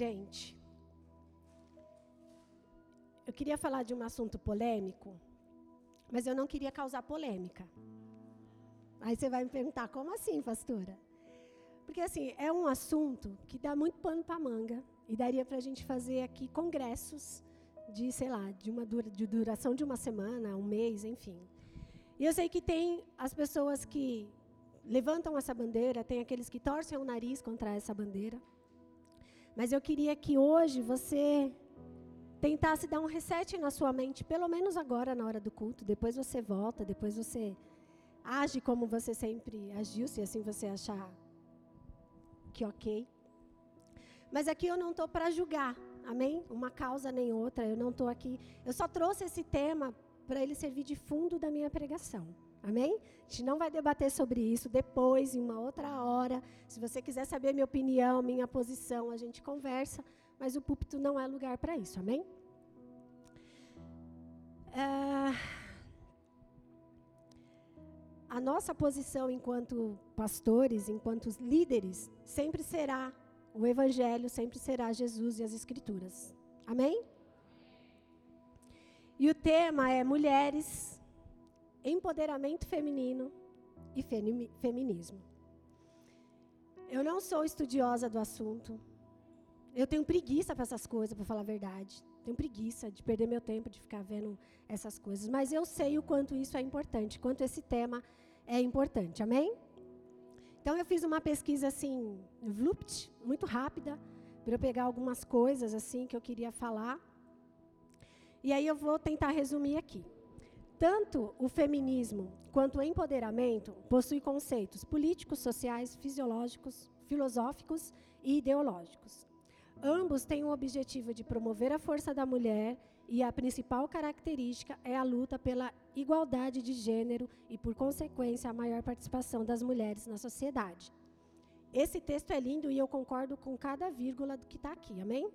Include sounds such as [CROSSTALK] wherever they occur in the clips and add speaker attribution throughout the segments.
Speaker 1: Gente, eu queria falar de um assunto polêmico, mas eu não queria causar polêmica. Aí você vai me perguntar, como assim, pastora? Porque, assim, é um assunto que dá muito pano para manga e daria para a gente fazer aqui congressos de, sei lá, de uma dura, de duração de uma semana, um mês, enfim. E eu sei que tem as pessoas que levantam essa bandeira, tem aqueles que torcem o nariz contra essa bandeira. Mas eu queria que hoje você tentasse dar um reset na sua mente, pelo menos agora na hora do culto. Depois você volta, depois você age como você sempre agiu, se assim você achar que ok. Mas aqui eu não estou para julgar, amém? Uma causa nem outra, eu não estou aqui. Eu só trouxe esse tema para ele servir de fundo da minha pregação. Amém? A gente não vai debater sobre isso depois, em uma outra hora. Se você quiser saber minha opinião, minha posição, a gente conversa, mas o púlpito não é lugar para isso. Amém? É... A nossa posição enquanto pastores, enquanto líderes, sempre será o Evangelho, sempre será Jesus e as Escrituras. Amém? E o tema é mulheres, empoderamento feminino e feminismo. Eu não sou estudiosa do assunto. Eu tenho preguiça para essas coisas, para falar a verdade. Tenho preguiça de perder meu tempo de ficar vendo essas coisas. Mas eu sei o quanto isso é importante, quanto esse tema é importante. Amém? Então eu fiz uma pesquisa assim, vlupt, muito rápida, para eu pegar algumas coisas assim que eu queria falar. E aí eu vou tentar resumir aqui. Tanto o feminismo quanto o empoderamento possuem conceitos políticos, sociais, fisiológicos, filosóficos e ideológicos. Ambos têm o objetivo de promover a força da mulher e a principal característica é a luta pela igualdade de gênero e, por consequência, a maior participação das mulheres na sociedade. Esse texto é lindo e eu concordo com cada vírgula do que está aqui, amém?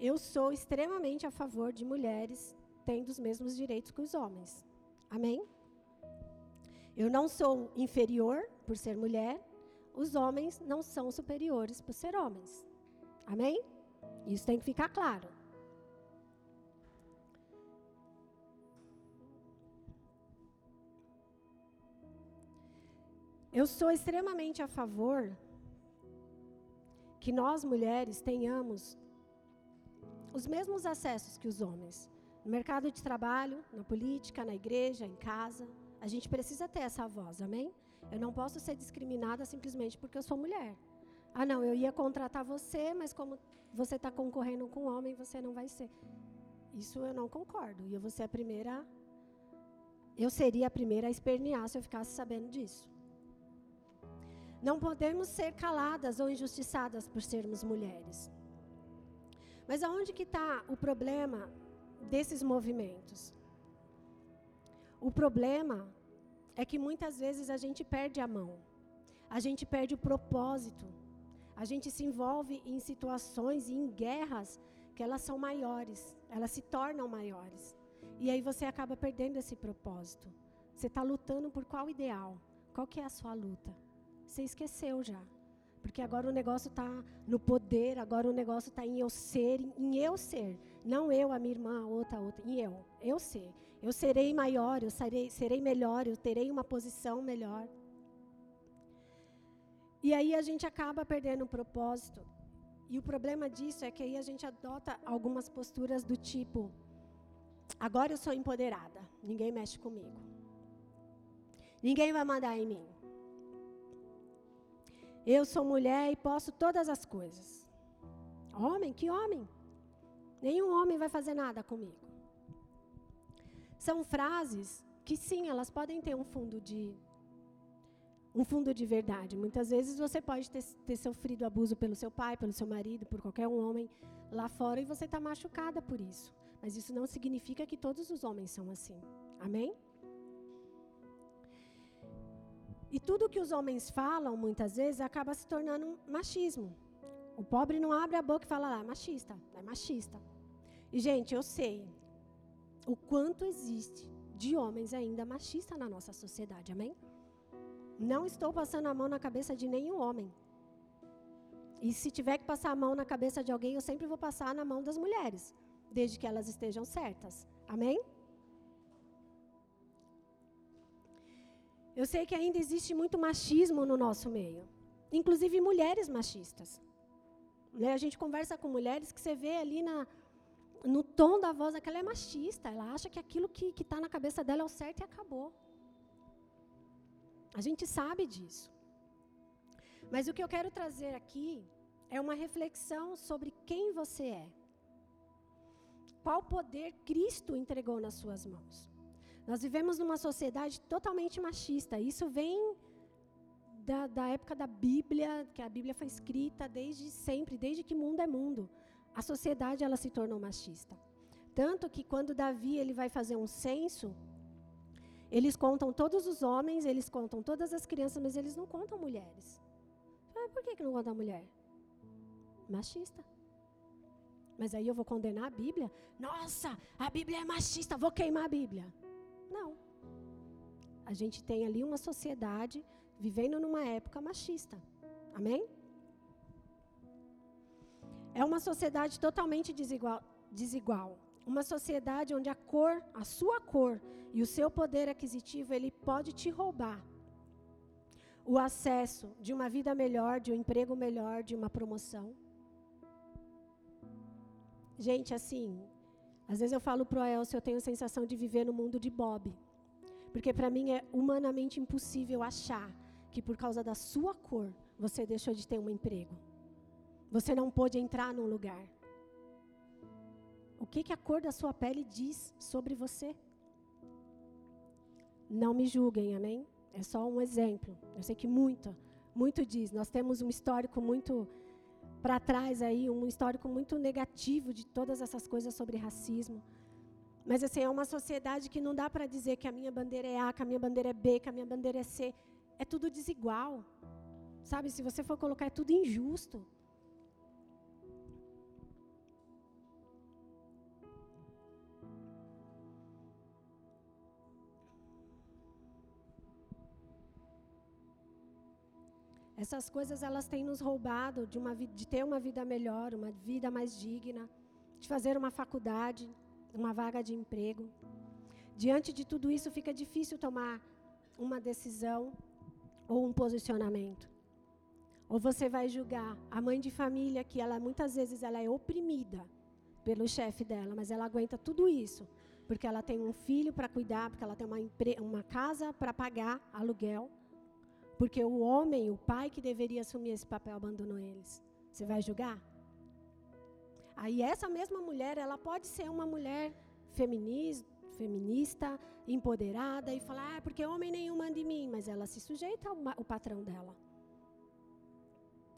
Speaker 1: Eu sou extremamente a favor de mulheres tendo os mesmos direitos que os homens. Amém? Eu não sou inferior por ser mulher, os homens não são superiores por ser homens. Amém? Isso tem que ficar claro. Eu sou extremamente a favor que nós mulheres tenhamos os mesmos acessos que os homens. No mercado de trabalho, na política, na igreja, em casa. A gente precisa ter essa voz, amém? Eu não posso ser discriminada simplesmente porque eu sou mulher. Ah, não, eu ia contratar você, mas como você está concorrendo com homem, você não vai ser. Isso eu não concordo. E eu vou ser a primeira. Eu seria a primeira a espernear se eu ficasse sabendo disso. Não podemos ser caladas ou injustiçadas por sermos mulheres. Mas aonde que está o problema desses movimentos? O problema é que muitas vezes a gente perde a mão, a gente perde o propósito, a gente se envolve em situações e em guerras que elas são maiores, elas se tornam maiores. E aí você acaba perdendo esse propósito. Você está lutando por qual ideal? Qual que é a sua luta? Você esqueceu já. Porque agora o negócio está no poder, agora o negócio está em eu ser, em eu ser. Não eu, a minha irmã, a outra, a outra. Em eu. Eu ser. Eu serei maior, eu serei, serei melhor, eu terei uma posição melhor. E aí a gente acaba perdendo o propósito. E o problema disso é que aí a gente adota algumas posturas do tipo: agora eu sou empoderada, ninguém mexe comigo. Ninguém vai mandar em mim. Eu sou mulher e posso todas as coisas. Homem? Que homem? Nenhum homem vai fazer nada comigo. São frases que sim, elas podem ter um fundo de um fundo de verdade. Muitas vezes você pode ter, ter sofrido abuso pelo seu pai, pelo seu marido, por qualquer um homem lá fora e você está machucada por isso. Mas isso não significa que todos os homens são assim. Amém? E tudo que os homens falam, muitas vezes, acaba se tornando machismo. O pobre não abre a boca e fala ah, machista, é machista. E, gente, eu sei o quanto existe de homens ainda machistas na nossa sociedade, amém? Não estou passando a mão na cabeça de nenhum homem. E se tiver que passar a mão na cabeça de alguém, eu sempre vou passar na mão das mulheres, desde que elas estejam certas. Amém? Eu sei que ainda existe muito machismo no nosso meio, inclusive mulheres machistas. Né? A gente conversa com mulheres que você vê ali na, no tom da voz ela é machista, ela acha que aquilo que está na cabeça dela é o certo e acabou. A gente sabe disso. Mas o que eu quero trazer aqui é uma reflexão sobre quem você é. Qual poder Cristo entregou nas suas mãos. Nós vivemos numa sociedade totalmente machista. Isso vem da, da, época da Bíblia, que a Bíblia foi escrita desde sempre, desde que mundo é mundo. A sociedade ela se tornou machista. Tanto que quando Davi ele vai fazer um censo, eles contam todos os homens, eles contam todas as crianças, mas eles não contam mulheres. Por que, que não contam mulher? Machista. Mas aí eu vou condenar a Bíblia? Nossa, a Bíblia é machista, vou queimar a Bíblia. Não. A gente tem ali uma sociedade vivendo numa época machista. Amém? É uma sociedade totalmente desigual, desigual. Uma sociedade onde a cor, a sua cor e o seu poder aquisitivo, ele pode te roubar o acesso de uma vida melhor, de um emprego melhor, de uma promoção. Gente, assim, às vezes eu falo para o Elcio, eu tenho a sensação de viver no mundo de Bob. Porque para mim é humanamente impossível achar que por causa da sua cor você deixou de ter um emprego. Você não pôde entrar num lugar. O que, que a cor da sua pele diz sobre você? Não me julguem, amém? É só um exemplo. Eu sei que muito, muito diz. Nós temos um histórico muito para trás aí, um histórico muito negativo de todas essas coisas sobre racismo. Mas assim, é uma sociedade que não dá para dizer que a minha bandeira é A, que a minha bandeira é B, que a minha bandeira é C. É tudo desigual. Sabe, se você for colocar, é tudo injusto. Essas coisas elas têm nos roubado de, uma, de ter uma vida melhor, uma vida mais digna, de fazer uma faculdade, uma vaga de emprego. Diante de tudo isso, fica difícil tomar uma decisão ou um posicionamento. Ou você vai julgar a mãe de família que ela muitas vezes ela é oprimida pelo chefe dela, mas ela aguenta tudo isso porque ela tem um filho para cuidar, porque ela tem uma, uma casa para pagar aluguel, porque o homem, o pai que deveria assumir esse papel abandonou eles. Você vai julgar? Aí essa mesma mulher, ela pode ser uma mulher feminista, empoderada e falar, ah, porque homem nenhum manda em mim, mas ela se sujeita ao, ao patrão dela.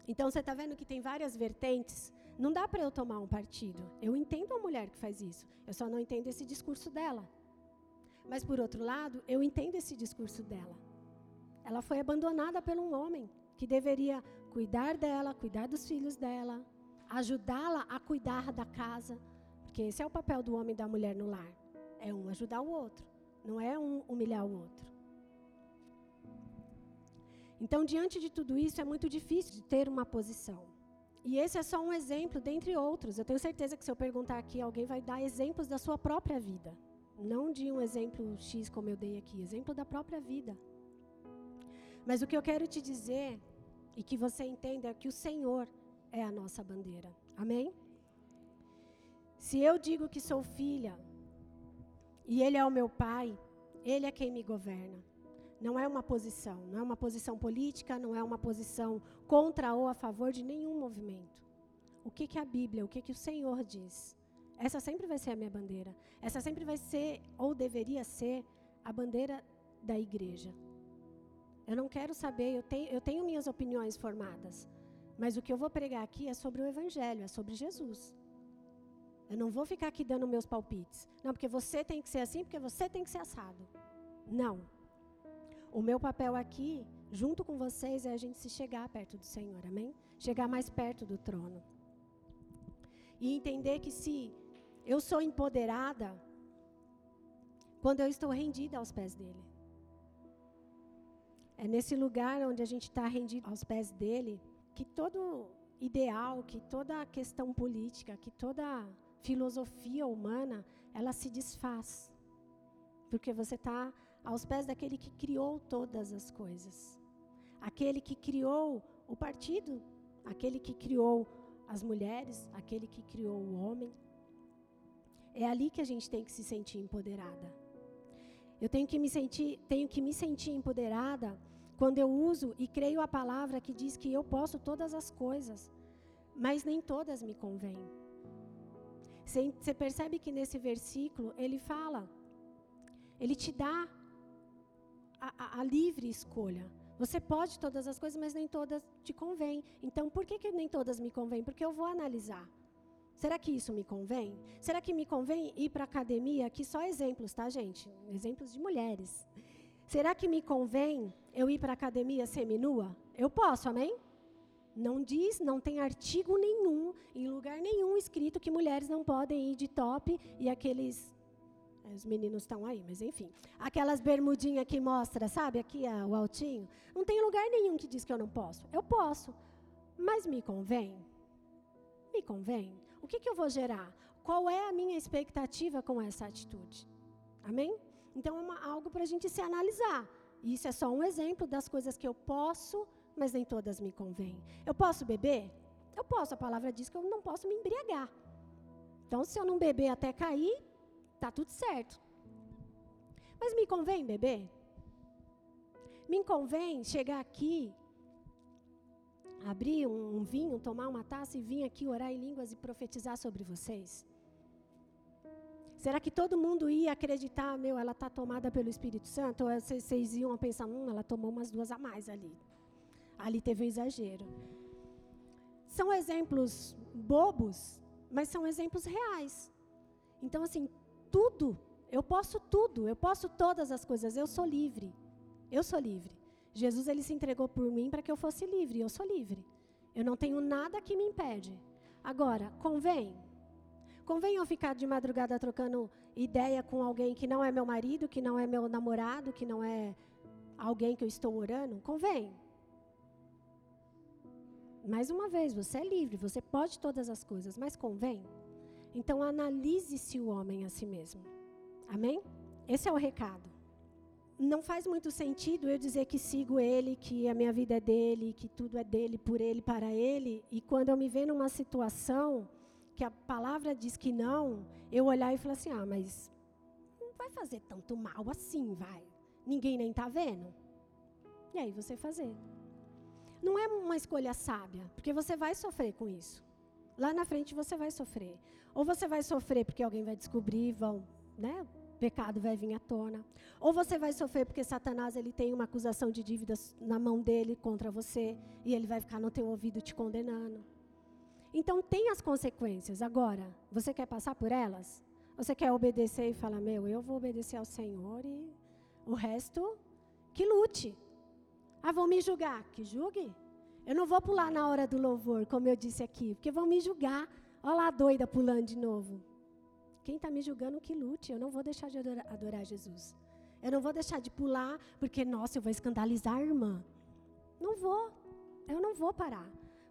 Speaker 1: Então você está vendo que tem várias vertentes. Não dá para eu tomar um partido. Eu entendo a mulher que faz isso. Eu só não entendo esse discurso dela. Mas por outro lado, eu entendo esse discurso dela. Ela foi abandonada por um homem que deveria cuidar dela, cuidar dos filhos dela, ajudá-la a cuidar da casa, porque esse é o papel do homem e da mulher no lar. É um ajudar o outro, não é um humilhar o outro. Então, diante de tudo isso, é muito difícil de ter uma posição. E esse é só um exemplo, dentre outros. Eu tenho certeza que se eu perguntar aqui, alguém vai dar exemplos da sua própria vida. Não de um exemplo X como eu dei aqui, exemplo da própria vida. Mas o que eu quero te dizer, e que você entenda, é que o Senhor, é a nossa bandeira. Amém? Se eu digo que sou filha e Ele é o meu pai, Ele é quem me governa. Não é uma posição, não é uma posição política, não é uma posição contra ou a favor de nenhum movimento. O que, que a Bíblia, o que, que o Senhor diz? Essa sempre vai ser a minha bandeira. Essa sempre vai ser, ou deveria ser, a bandeira da igreja. Eu não quero saber, eu tenho, eu tenho minhas opiniões formadas. Mas o que eu vou pregar aqui é sobre o Evangelho, é sobre Jesus. Eu não vou ficar aqui dando meus palpites. Não, porque você tem que ser assim, porque você tem que ser assado. Não. O meu papel aqui, junto com vocês, é a gente se chegar perto do Senhor, amém? Chegar mais perto do trono. E entender que se eu sou empoderada, quando eu estou rendida aos pés dele. É nesse lugar onde a gente está rendido aos pés dele que todo, ideal, que toda questão política, que toda filosofia humana, ela se desfaz. Porque você está aos pés daquele que criou todas as coisas. Aquele que criou o partido, aquele que criou as mulheres, aquele que criou o homem. É ali que a gente tem que se sentir empoderada. Eu tenho que me sentir, tenho que me sentir empoderada quando eu uso e creio a palavra que diz que eu posso todas as coisas, mas nem todas me convêm. Você percebe que nesse versículo ele fala, ele te dá a, a, a livre escolha. Você pode todas as coisas, mas nem todas te convêm. Então, por que, que nem todas me convêm? Porque eu vou analisar. Será que isso me convém? Será que me convém ir para a academia? Aqui só exemplos, tá, gente? Exemplos de mulheres. Será que me convém eu ir para a academia seminua? Eu posso, amém? Não diz, não tem artigo nenhum, em lugar nenhum escrito que mulheres não podem ir de top e aqueles os meninos estão aí, mas enfim. Aquelas bermudinhas que mostra, sabe, aqui a, o altinho. Não tem lugar nenhum que diz que eu não posso. Eu posso. Mas me convém? Me convém? O que, que eu vou gerar? Qual é a minha expectativa com essa atitude? Amém? Então é uma, algo para a gente se analisar. Isso é só um exemplo das coisas que eu posso, mas nem todas me convêm. Eu posso beber? Eu posso. A palavra diz que eu não posso me embriagar. Então, se eu não beber até cair, Tá tudo certo. Mas me convém beber? Me convém chegar aqui, abrir um, um vinho, tomar uma taça e vir aqui orar em línguas e profetizar sobre vocês? Será que todo mundo ia acreditar, meu, ela está tomada pelo Espírito Santo? Ou vocês iam pensar, hum, ela tomou umas duas a mais ali. Ali teve um exagero. São exemplos bobos, mas são exemplos reais. Então, assim, tudo. Eu posso tudo, eu posso todas as coisas, eu sou livre. Eu sou livre. Jesus ele se entregou por mim para que eu fosse livre, eu sou livre. Eu não tenho nada que me impede. Agora, convém? Convém eu ficar de madrugada trocando ideia com alguém que não é meu marido, que não é meu namorado, que não é alguém que eu estou orando? Convém. Mais uma vez, você é livre, você pode todas as coisas, mas convém? Então analise-se o homem a si mesmo. Amém? Esse é o recado. Não faz muito sentido eu dizer que sigo ele, que a minha vida é dele, que tudo é dele, por ele, para ele, e quando eu me ver numa situação que a palavra diz que não, eu olhar e falar assim: "Ah, mas não vai fazer tanto mal assim, vai. Ninguém nem tá vendo". E aí você fazer. Não é uma escolha sábia, porque você vai sofrer com isso. Lá na frente você vai sofrer. Ou você vai sofrer porque alguém vai descobrir, vão, né? O pecado vai vir à tona. Ou você vai sofrer porque Satanás ele tem uma acusação de dívidas na mão dele contra você e ele vai ficar no teu ouvido te condenando. Então tem as consequências. Agora, você quer passar por elas? Você quer obedecer e falar: "Meu, eu vou obedecer ao Senhor e o resto que lute". Ah, vão me julgar, que julgue. Eu não vou pular na hora do louvor, como eu disse aqui, porque vão me julgar. Olha lá a doida pulando de novo. Quem está me julgando que lute. Eu não vou deixar de adorar, adorar Jesus. Eu não vou deixar de pular, porque, nossa, eu vou escandalizar a irmã. Não vou. Eu não vou parar.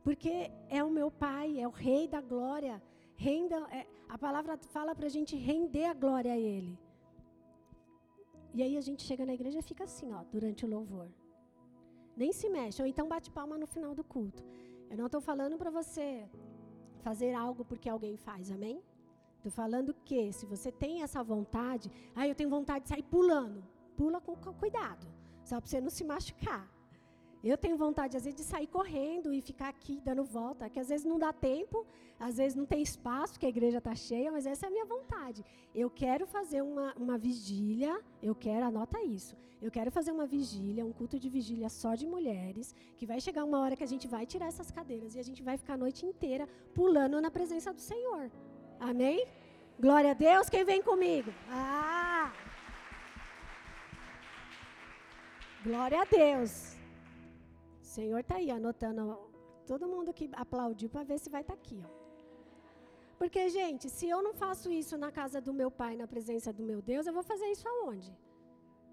Speaker 1: Porque é o meu Pai, é o Rei da glória. Renda, é, a palavra fala para a gente render a glória a Ele. E aí a gente chega na igreja e fica assim, ó, durante o louvor nem se mexe, ou então bate palma no final do culto. Eu não estou falando para você fazer algo porque alguém faz, amém? Estou falando que se você tem essa vontade, ah, eu tenho vontade de sair pulando, pula com cuidado, só para você não se machucar. Eu tenho vontade, às vezes, de sair correndo e ficar aqui dando volta, que às vezes não dá tempo, às vezes não tem espaço, porque a igreja está cheia, mas essa é a minha vontade. Eu quero fazer uma, uma vigília, eu quero, anota isso, eu quero fazer uma vigília, um culto de vigília só de mulheres, que vai chegar uma hora que a gente vai tirar essas cadeiras e a gente vai ficar a noite inteira pulando na presença do Senhor. Amém? Glória a Deus, quem vem comigo? Ah! Glória a Deus. Senhor está aí anotando todo mundo que aplaudiu para ver se vai estar tá aqui. Ó. Porque, gente, se eu não faço isso na casa do meu pai, na presença do meu Deus, eu vou fazer isso aonde?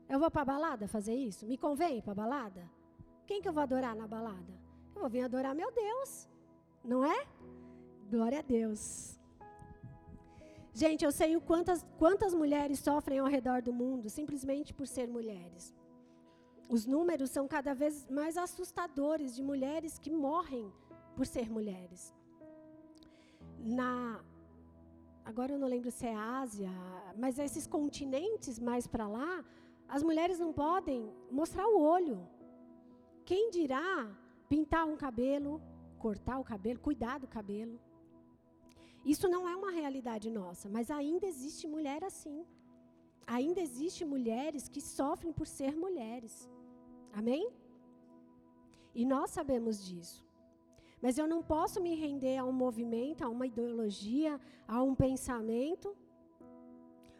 Speaker 1: Eu vou para balada fazer isso? Me convém para a balada? Quem que eu vou adorar na balada? Eu vou vir adorar meu Deus. não é? Glória a Deus. Gente, eu sei o quantas, quantas mulheres sofrem ao redor do mundo simplesmente por ser mulheres. Os números são cada vez mais assustadores de mulheres que morrem por ser mulheres. Na agora eu não lembro se é Ásia, mas esses continentes mais para lá, as mulheres não podem mostrar o olho. Quem dirá pintar um cabelo, cortar o cabelo, cuidar do cabelo? Isso não é uma realidade nossa, mas ainda existe mulher assim. Ainda existe mulheres que sofrem por ser mulheres. Amém? E nós sabemos disso. Mas eu não posso me render a um movimento, a uma ideologia, a um pensamento,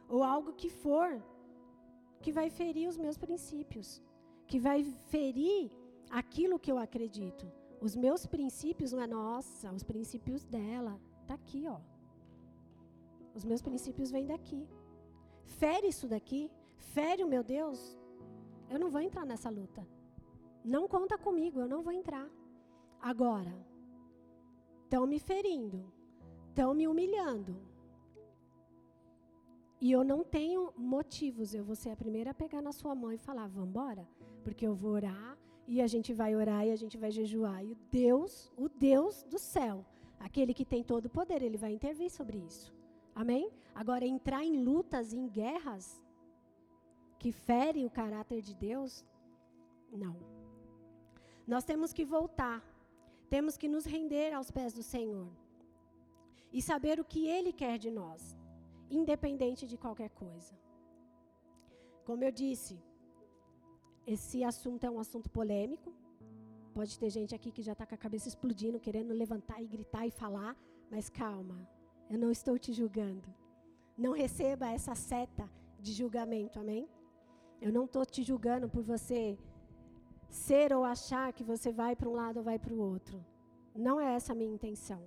Speaker 1: ou algo que for, que vai ferir os meus princípios, que vai ferir aquilo que eu acredito. Os meus princípios não é nossa, os princípios dela. Está aqui, ó. Os meus princípios vêm daqui. Fere isso daqui, fere o meu Deus, eu não vou entrar nessa luta. Não conta comigo, eu não vou entrar. Agora, estão me ferindo, estão me humilhando. E eu não tenho motivos, eu vou ser a primeira a pegar na sua mão e falar: vamos embora? Porque eu vou orar e a gente vai orar e a gente vai jejuar. E o Deus, o Deus do céu, Aquele que tem todo o poder, ele vai intervir sobre isso. Amém? Agora, entrar em lutas, em guerras, que ferem o caráter de Deus, não. Nós temos que voltar, temos que nos render aos pés do Senhor e saber o que Ele quer de nós, independente de qualquer coisa. Como eu disse, esse assunto é um assunto polêmico, Pode ter gente aqui que já está com a cabeça explodindo, querendo levantar e gritar e falar, mas calma, eu não estou te julgando. Não receba essa seta de julgamento, amém? Eu não estou te julgando por você ser ou achar que você vai para um lado ou vai para o outro. Não é essa a minha intenção.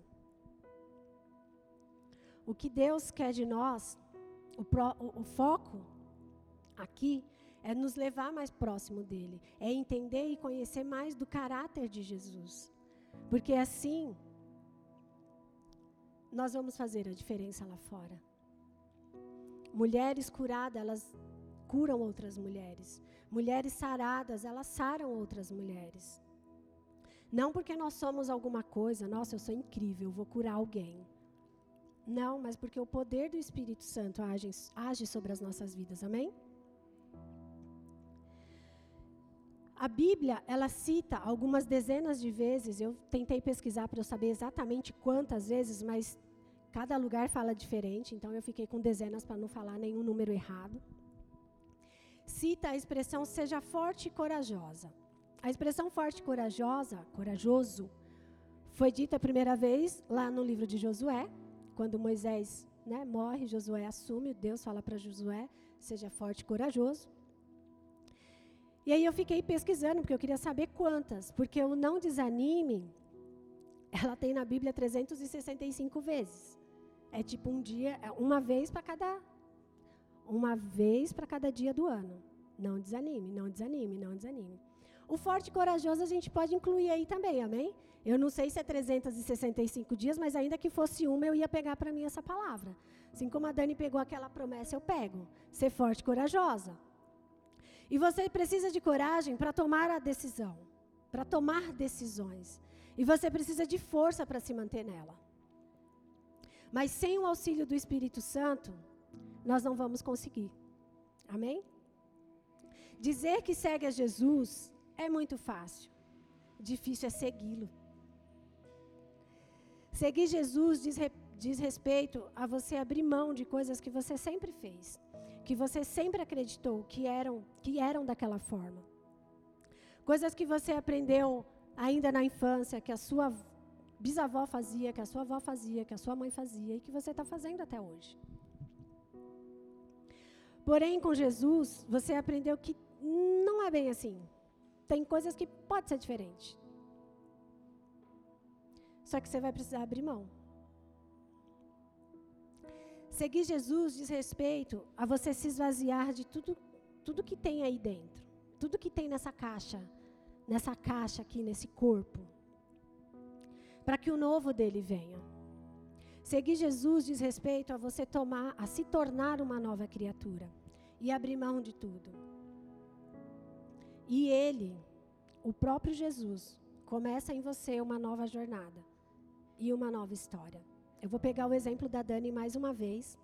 Speaker 1: O que Deus quer de nós, o, pro, o, o foco aqui é nos levar mais próximo dele, é entender e conhecer mais do caráter de Jesus. Porque assim nós vamos fazer a diferença lá fora. Mulheres curadas, elas curam outras mulheres. Mulheres saradas, elas saram outras mulheres. Não porque nós somos alguma coisa, nossa, eu sou incrível, vou curar alguém. Não, mas porque o poder do Espírito Santo age, age sobre as nossas vidas, amém? A Bíblia, ela cita algumas dezenas de vezes, eu tentei pesquisar para eu saber exatamente quantas vezes, mas cada lugar fala diferente, então eu fiquei com dezenas para não falar nenhum número errado. Cita a expressão seja forte e corajosa. A expressão forte e corajosa, corajoso, foi dita a primeira vez lá no livro de Josué, quando Moisés né, morre, Josué assume, Deus fala para Josué, seja forte e corajoso. E aí eu fiquei pesquisando, porque eu queria saber quantas. Porque o não desanime, ela tem na Bíblia 365 vezes. É tipo um dia, é uma vez para cada uma vez para cada dia do ano. Não desanime, não desanime, não desanime. O forte e corajoso a gente pode incluir aí também, amém? Eu não sei se é 365 dias, mas ainda que fosse uma, eu ia pegar para mim essa palavra. Assim como a Dani pegou aquela promessa, eu pego. Ser forte e corajosa. E você precisa de coragem para tomar a decisão, para tomar decisões. E você precisa de força para se manter nela. Mas sem o auxílio do Espírito Santo, nós não vamos conseguir. Amém? Dizer que segue a Jesus é muito fácil. Difícil é segui-lo. Seguir Jesus diz, diz respeito a você abrir mão de coisas que você sempre fez que você sempre acreditou que eram, que eram daquela forma. Coisas que você aprendeu ainda na infância, que a sua bisavó fazia, que a sua avó fazia, que a sua mãe fazia e que você está fazendo até hoje. Porém, com Jesus, você aprendeu que não é bem assim. Tem coisas que pode ser diferente. Só que você vai precisar abrir mão. Seguir Jesus diz respeito a você se esvaziar de tudo, tudo que tem aí dentro. Tudo que tem nessa caixa, nessa caixa aqui, nesse corpo. para que o novo dele venha. Seguir Jesus diz respeito a você tomar, a se tornar uma nova criatura e abrir mão de tudo. E ele, o próprio Jesus, começa em você uma nova jornada e uma nova história. Eu vou pegar o exemplo da Dani mais uma vez.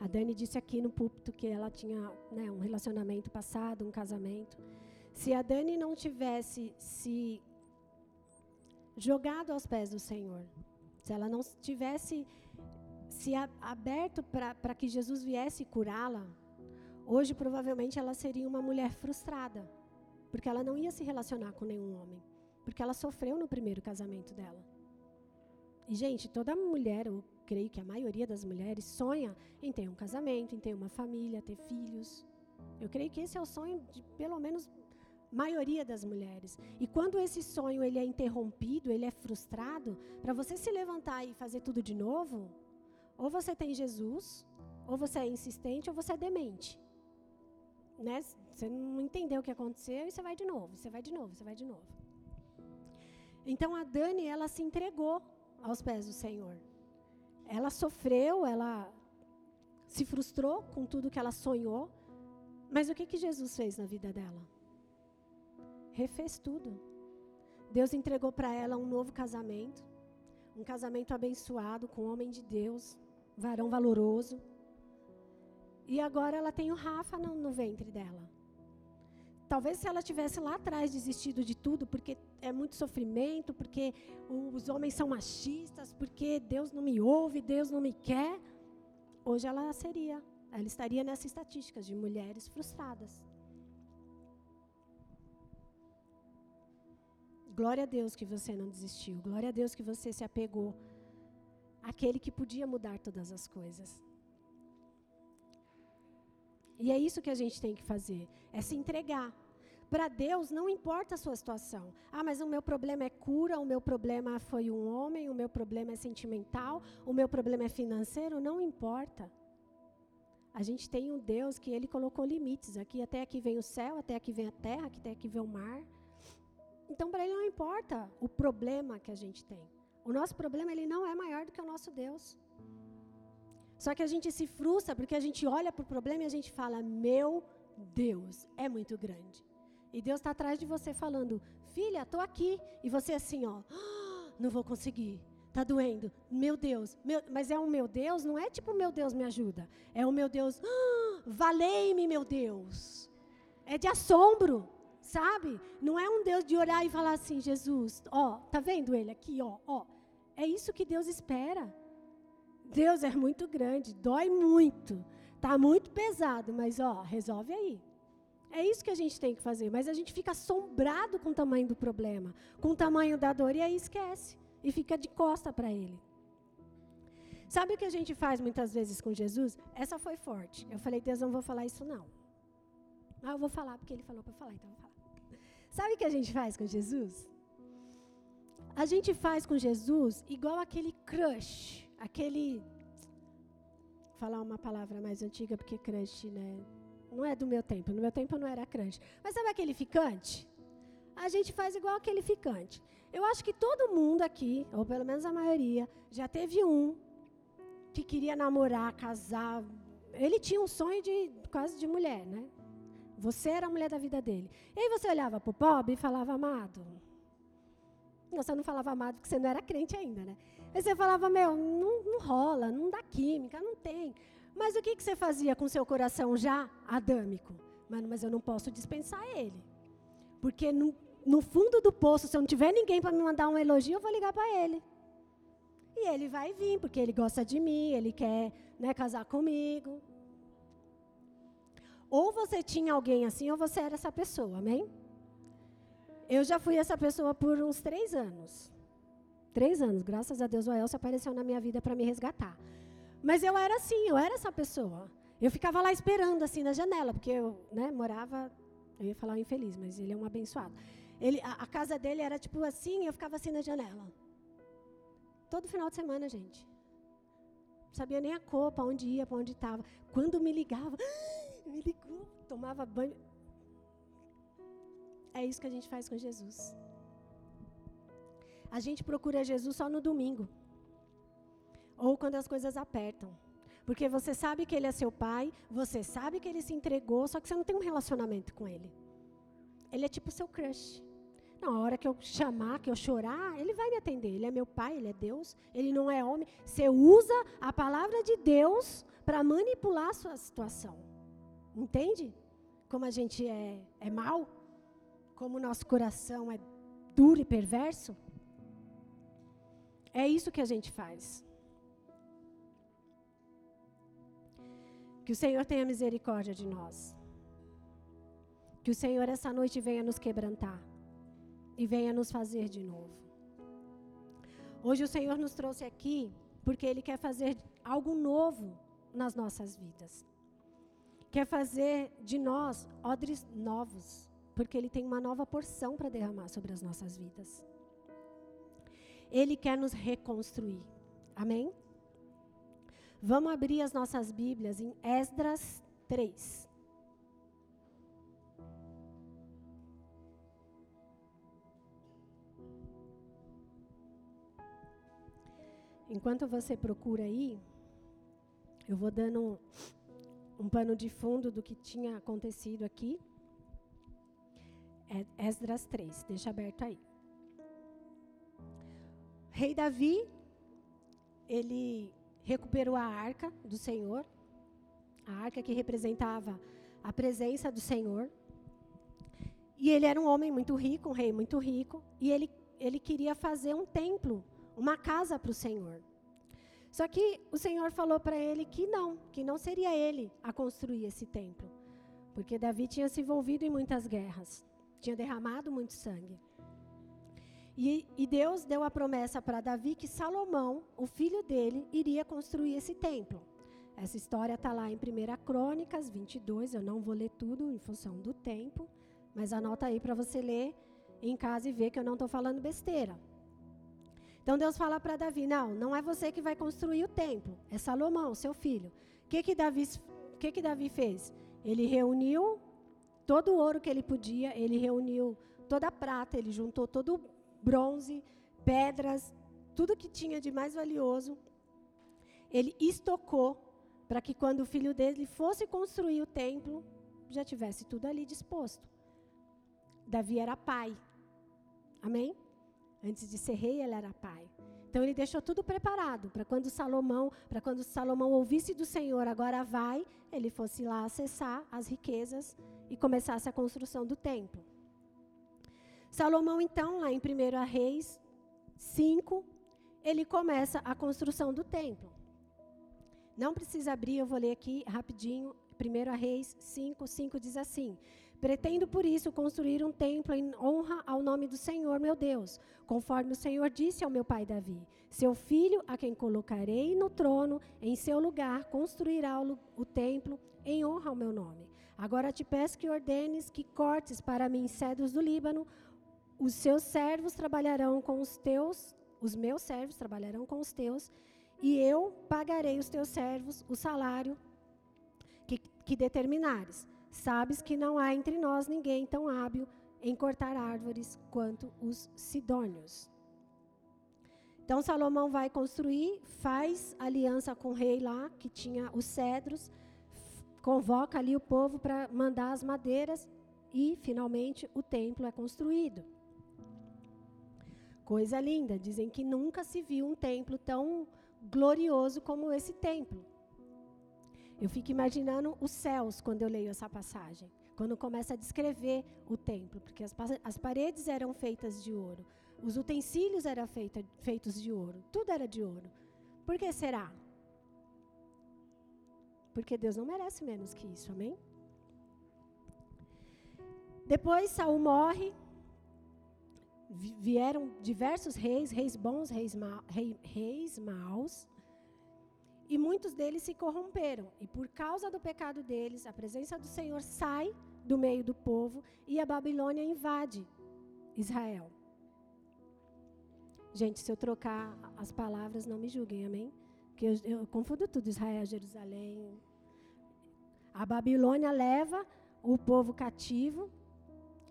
Speaker 1: A Dani disse aqui no púlpito que ela tinha né, um relacionamento passado, um casamento. Se a Dani não tivesse se jogado aos pés do Senhor, se ela não tivesse se aberto para que Jesus viesse curá-la, hoje provavelmente ela seria uma mulher frustrada, porque ela não ia se relacionar com nenhum homem, porque ela sofreu no primeiro casamento dela. E, gente, toda mulher, eu creio que a maioria das mulheres, sonha em ter um casamento, em ter uma família, ter filhos. Eu creio que esse é o sonho de pelo menos maioria das mulheres. E quando esse sonho ele é interrompido, ele é frustrado, para você se levantar e fazer tudo de novo, ou você tem Jesus, ou você é insistente, ou você é demente. Né? Você não entendeu o que aconteceu e você vai de novo, você vai de novo, você vai de novo. Então a Dani, ela se entregou aos pés do Senhor. Ela sofreu, ela se frustrou com tudo que ela sonhou, mas o que, que Jesus fez na vida dela? Refez tudo. Deus entregou para ela um novo casamento, um casamento abençoado com um homem de Deus, varão valoroso. E agora ela tem o Rafa no, no ventre dela. Talvez se ela tivesse lá atrás desistido de tudo, porque é muito sofrimento, porque os homens são machistas, porque Deus não me ouve, Deus não me quer, hoje ela seria, ela estaria nessas estatísticas de mulheres frustradas. Glória a Deus que você não desistiu. Glória a Deus que você se apegou àquele que podia mudar todas as coisas. E é isso que a gente tem que fazer, é se entregar. Para Deus não importa a sua situação. Ah, mas o meu problema é cura, o meu problema foi um homem, o meu problema é sentimental, o meu problema é financeiro, não importa. A gente tem um Deus que ele colocou limites. Aqui até aqui vem o céu, até aqui vem a terra, até aqui vem o mar. Então para ele não importa o problema que a gente tem. O nosso problema ele não é maior do que o nosso Deus. Só que a gente se frustra porque a gente olha para o problema e a gente fala: "Meu Deus, é muito grande". E Deus está atrás de você falando, filha, estou aqui. E você assim, ó, ah, não vou conseguir. Está doendo. Meu Deus. Meu, mas é o meu Deus, não é tipo, meu Deus me ajuda. É o meu Deus, ah, valei-me, meu Deus. É de assombro, sabe? Não é um Deus de orar e falar assim, Jesus, ó, tá vendo ele aqui, ó, ó. É isso que Deus espera. Deus é muito grande, dói muito, tá muito pesado, mas ó, resolve aí. É isso que a gente tem que fazer, mas a gente fica assombrado com o tamanho do problema, com o tamanho da dor, e aí esquece, e fica de costa para ele. Sabe o que a gente faz muitas vezes com Jesus? Essa foi forte. Eu falei, Deus, não vou falar isso não. Ah, eu vou falar porque ele falou para falar, então eu vou falar. Sabe o que a gente faz com Jesus? A gente faz com Jesus igual aquele crush, aquele. Falar uma palavra mais antiga porque crush, né? Não é do meu tempo. No meu tempo não era crunch. Mas sabe aquele ficante? A gente faz igual aquele ficante. Eu acho que todo mundo aqui, ou pelo menos a maioria, já teve um que queria namorar, casar. Ele tinha um sonho de quase de mulher, né? Você era a mulher da vida dele. E aí você olhava para o pobre e falava, amado. Você não falava amado porque você não era crente ainda, né? Aí você falava, meu, não, não rola, não dá química, não tem. Mas o que, que você fazia com seu coração já adâmico? Mano, mas eu não posso dispensar ele. Porque no, no fundo do poço, se eu não tiver ninguém para me mandar um elogio, eu vou ligar para ele. E ele vai vir, porque ele gosta de mim, ele quer né, casar comigo. Ou você tinha alguém assim, ou você era essa pessoa, amém? Eu já fui essa pessoa por uns três anos. Três anos, graças a Deus, o Elcio apareceu na minha vida para me resgatar. Mas eu era assim, eu era essa pessoa. Eu ficava lá esperando, assim, na janela, porque eu né, morava, eu ia falar infeliz, mas ele é um abençoado. Ele, a, a casa dele era tipo assim, eu ficava assim na janela. Todo final de semana, gente. Não sabia nem a cor, para onde ia, para onde estava. Quando me ligava, me ligou, tomava banho. É isso que a gente faz com Jesus. a gente procura Jesus só no domingo. Ou quando as coisas apertam. Porque você sabe que ele é seu pai, você sabe que ele se entregou, só que você não tem um relacionamento com ele. Ele é tipo seu crush. Na hora que eu chamar, que eu chorar, ele vai me atender. Ele é meu pai, ele é Deus, ele não é homem. Você usa a palavra de Deus para manipular a sua situação. Entende? Como a gente é, é mal? Como o nosso coração é duro e perverso? É isso que a gente faz. Que o Senhor tenha misericórdia de nós. Que o Senhor essa noite venha nos quebrantar e venha nos fazer de novo. Hoje o Senhor nos trouxe aqui porque Ele quer fazer algo novo nas nossas vidas. Quer fazer de nós odres novos, porque Ele tem uma nova porção para derramar sobre as nossas vidas. Ele quer nos reconstruir. Amém? Vamos abrir as nossas Bíblias em Esdras 3. Enquanto você procura aí, eu vou dando um, um pano de fundo do que tinha acontecido aqui. É Esdras 3, deixa aberto aí. Rei Davi, ele recuperou a arca do Senhor, a arca que representava a presença do Senhor. E ele era um homem muito rico, um rei muito rico, e ele, ele queria fazer um templo, uma casa para o Senhor. Só que o Senhor falou para ele que não, que não seria ele a construir esse templo, porque Davi tinha se envolvido em muitas guerras, tinha derramado muito sangue. E, e Deus deu a promessa para Davi que Salomão, o filho dele, iria construir esse templo. Essa história está lá em 1 Crônicas 22, eu não vou ler tudo em função do tempo, mas anota aí para você ler em casa e ver que eu não estou falando besteira. Então Deus fala para Davi: não, não é você que vai construir o templo, é Salomão, seu filho. O que que Davi, que que Davi fez? Ele reuniu todo o ouro que ele podia, ele reuniu toda a prata, ele juntou todo bronze, pedras, tudo que tinha de mais valioso, ele estocou para que quando o filho dele fosse construir o templo, já tivesse tudo ali disposto. Davi era pai. Amém? Antes de ser rei, ele era pai. Então ele deixou tudo preparado para quando Salomão, para quando Salomão ouvisse do Senhor, agora vai, ele fosse lá acessar as riquezas e começasse a construção do templo. Salomão, então, lá em 1 Reis 5, ele começa a construção do templo. Não precisa abrir, eu vou ler aqui rapidinho. 1 Reis 5, 5 diz assim: Pretendo por isso construir um templo em honra ao nome do Senhor, meu Deus, conforme o Senhor disse ao meu pai Davi: Seu filho, a quem colocarei no trono, em seu lugar, construirá o, o templo em honra ao meu nome. Agora te peço que ordenes que cortes para mim cedros do Líbano, os seus servos trabalharão com os teus, os meus servos trabalharão com os teus, e eu pagarei os teus servos o salário que, que determinares. Sabes que não há entre nós ninguém tão hábil em cortar árvores quanto os sidônios. Então Salomão vai construir, faz aliança com o rei lá, que tinha os cedros, convoca ali o povo para mandar as madeiras e finalmente o templo é construído. Coisa linda, dizem que nunca se viu um templo tão glorioso como esse templo. Eu fico imaginando os céus quando eu leio essa passagem, quando começa a descrever o templo, porque as, as paredes eram feitas de ouro, os utensílios eram feita, feitos de ouro, tudo era de ouro. Por que será? Porque Deus não merece menos que isso, amém? Depois Saul morre, vieram diversos reis, reis bons, reis, ma rei, reis maus, e muitos deles se corromperam. E por causa do pecado deles, a presença do Senhor sai do meio do povo e a Babilônia invade Israel. Gente, se eu trocar as palavras, não me julguem, amém? Porque eu, eu confundo tudo, Israel, Jerusalém. A Babilônia leva o povo cativo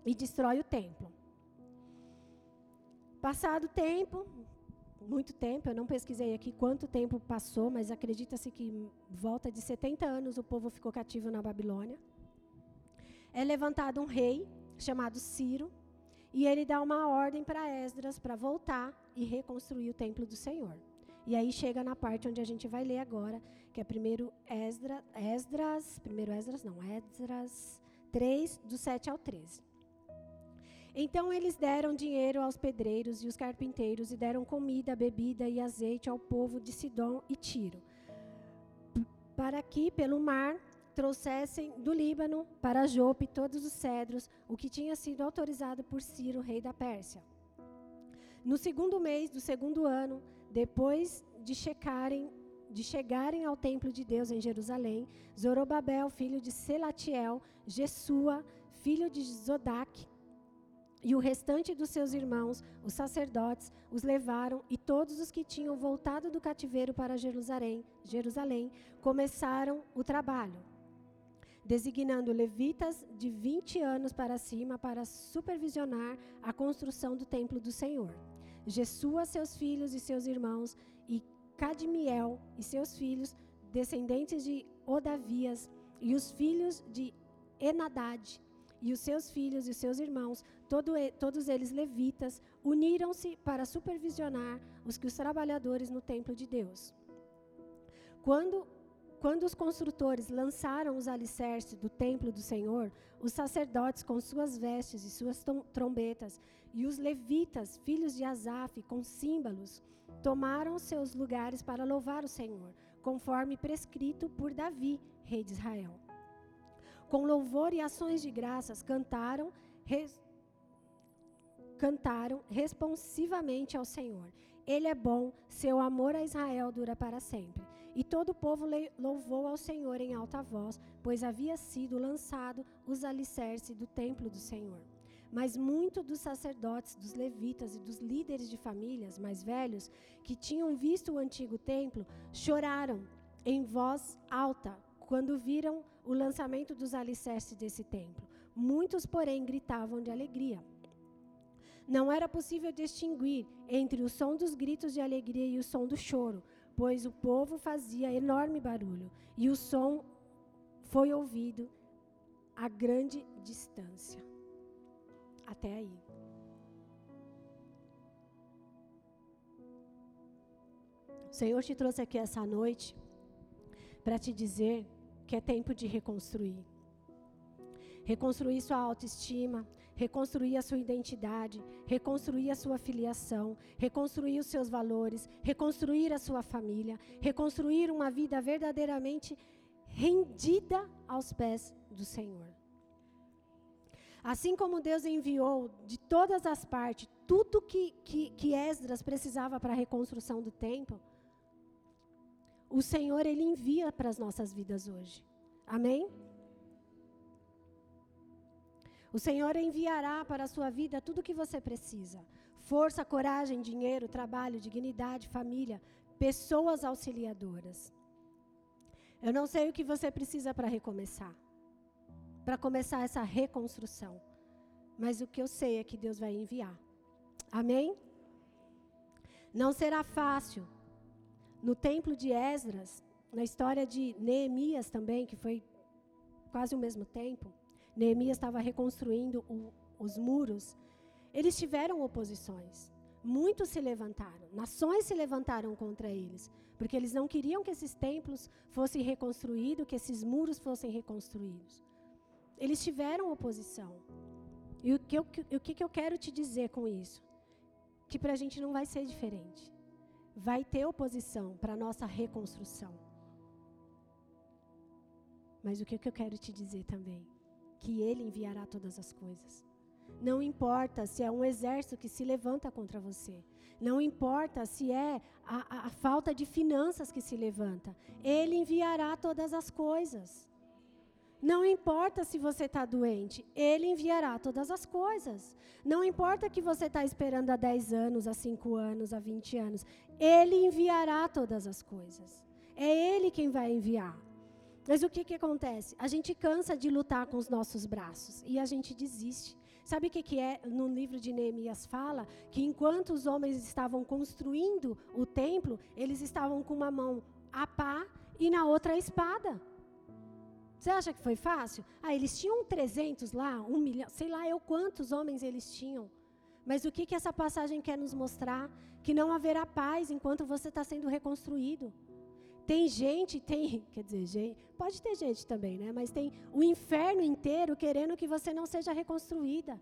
Speaker 1: e destrói o templo. Passado tempo, muito tempo, eu não pesquisei aqui quanto tempo passou, mas acredita-se que volta de 70 anos o povo ficou cativo na Babilônia. É levantado um rei chamado Ciro, e ele dá uma ordem para Esdras para voltar e reconstruir o templo do Senhor. E aí chega na parte onde a gente vai ler agora, que é primeiro Esdra, Esdras, primeiro Esdras, não, Esdras 3, do 7 ao 13. Então eles deram dinheiro aos pedreiros e os carpinteiros e deram comida, bebida e azeite ao povo de Sidom e Tiro, para que pelo mar trouxessem do Líbano para Jope todos os cedros, o que tinha sido autorizado por Ciro, rei da Pérsia. No segundo mês do segundo ano, depois de checarem de chegarem ao templo de Deus em Jerusalém, Zorobabel, filho de Selatiel, Jesua, filho de Zodac, e o restante dos seus irmãos, os sacerdotes, os levaram e todos os que tinham voltado do cativeiro para Jerusalém, Jerusalém começaram o trabalho, designando levitas de 20 anos para cima para supervisionar a construção do templo do Senhor. Jesua, seus filhos e seus irmãos, e Cadmiel e seus filhos, descendentes de Odavias, e os filhos de Enadad, e os seus filhos e seus irmãos, todo, todos eles levitas, uniram-se para supervisionar os que os trabalhadores no templo de Deus. Quando, quando os construtores lançaram os alicerces do templo do Senhor, os sacerdotes com suas vestes e suas trombetas, e os levitas, filhos de Asaf, com símbolos, tomaram seus lugares para louvar o Senhor, conforme prescrito por Davi, rei de Israel. Com louvor e ações de graças, cantaram, res, cantaram responsivamente ao Senhor. Ele é bom, seu amor a Israel dura para sempre. E todo o povo louvou ao Senhor em alta voz, pois havia sido lançado os alicerces do templo do Senhor. Mas muitos dos sacerdotes, dos levitas e dos líderes de famílias mais velhos, que tinham visto o antigo templo, choraram em voz alta quando viram o lançamento dos alicerces desse templo. Muitos, porém, gritavam de alegria. Não era possível distinguir entre o som dos gritos de alegria e o som do choro, pois o povo fazia enorme barulho, e o som foi ouvido a grande distância. Até aí. O Senhor te trouxe aqui essa noite para te dizer que é tempo de reconstruir. Reconstruir sua autoestima, reconstruir a sua identidade, reconstruir a sua filiação, reconstruir os seus valores, reconstruir a sua família, reconstruir uma vida verdadeiramente rendida aos pés do Senhor. Assim como Deus enviou de todas as partes tudo que, que, que Esdras precisava para a reconstrução do templo, o Senhor ele envia para as nossas vidas hoje. Amém? O Senhor enviará para a sua vida tudo o que você precisa: força, coragem, dinheiro, trabalho, dignidade, família, pessoas auxiliadoras. Eu não sei o que você precisa para recomeçar, para começar essa reconstrução, mas o que eu sei é que Deus vai enviar. Amém? Não será fácil, no templo de Esdras, na história de Neemias também, que foi quase o mesmo tempo, Neemias estava reconstruindo o, os muros. Eles tiveram oposições. Muitos se levantaram, nações se levantaram contra eles, porque eles não queriam que esses templos fossem reconstruídos, que esses muros fossem reconstruídos. Eles tiveram oposição. E o que eu, o que eu quero te dizer com isso? Que para a gente não vai ser diferente vai ter oposição para a nossa reconstrução. Mas o que, eu quero te dizer também? Que Ele enviará todas as coisas. Não importa se é um exército que se levanta contra você. Não importa se é a, a, a falta de finanças que se levanta. Ele enviará todas as coisas. Não importa se você está doente, Ele enviará todas as coisas. Não importa que você está esperando há 10 anos, há 5 anos, há 20 anos, Ele enviará todas as coisas. É Ele quem vai enviar. Mas o que, que acontece? A gente cansa de lutar com os nossos braços e a gente desiste. Sabe o que, que é? No livro de Neemias fala que enquanto os homens estavam construindo o templo, eles estavam com uma mão a pá e na outra a espada. Você acha que foi fácil? Ah, eles tinham 300 lá, um milhão, sei lá eu quantos homens eles tinham. Mas o que, que essa passagem quer nos mostrar? Que não haverá paz enquanto você está sendo reconstruído. Tem gente, tem, [LAUGHS] quer dizer, gente, pode ter gente também, né? Mas tem o inferno inteiro querendo que você não seja reconstruída.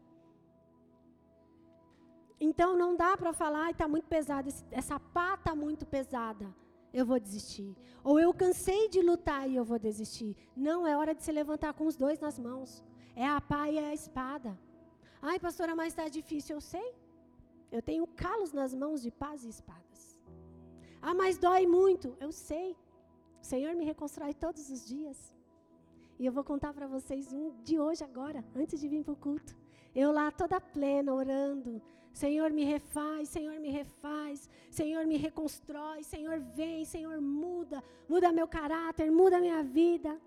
Speaker 1: Então não dá para falar, está muito pesado, essa pá está muito pesada, eu vou desistir. Ou eu cansei de lutar e eu vou desistir. Não, é hora de se levantar com os dois nas mãos. É a pá e é a espada. Ai, pastora, mas está difícil, eu sei. Eu tenho calos nas mãos de paz e espadas. Ah, mas dói muito. Eu sei. O Senhor me reconstrói todos os dias. E eu vou contar para vocês um de hoje agora, antes de vir para o culto. Eu lá toda plena, orando. Senhor, me refaz, Senhor, me refaz. Senhor, me reconstrói. Senhor, vem. Senhor, muda. Muda meu caráter, muda minha vida.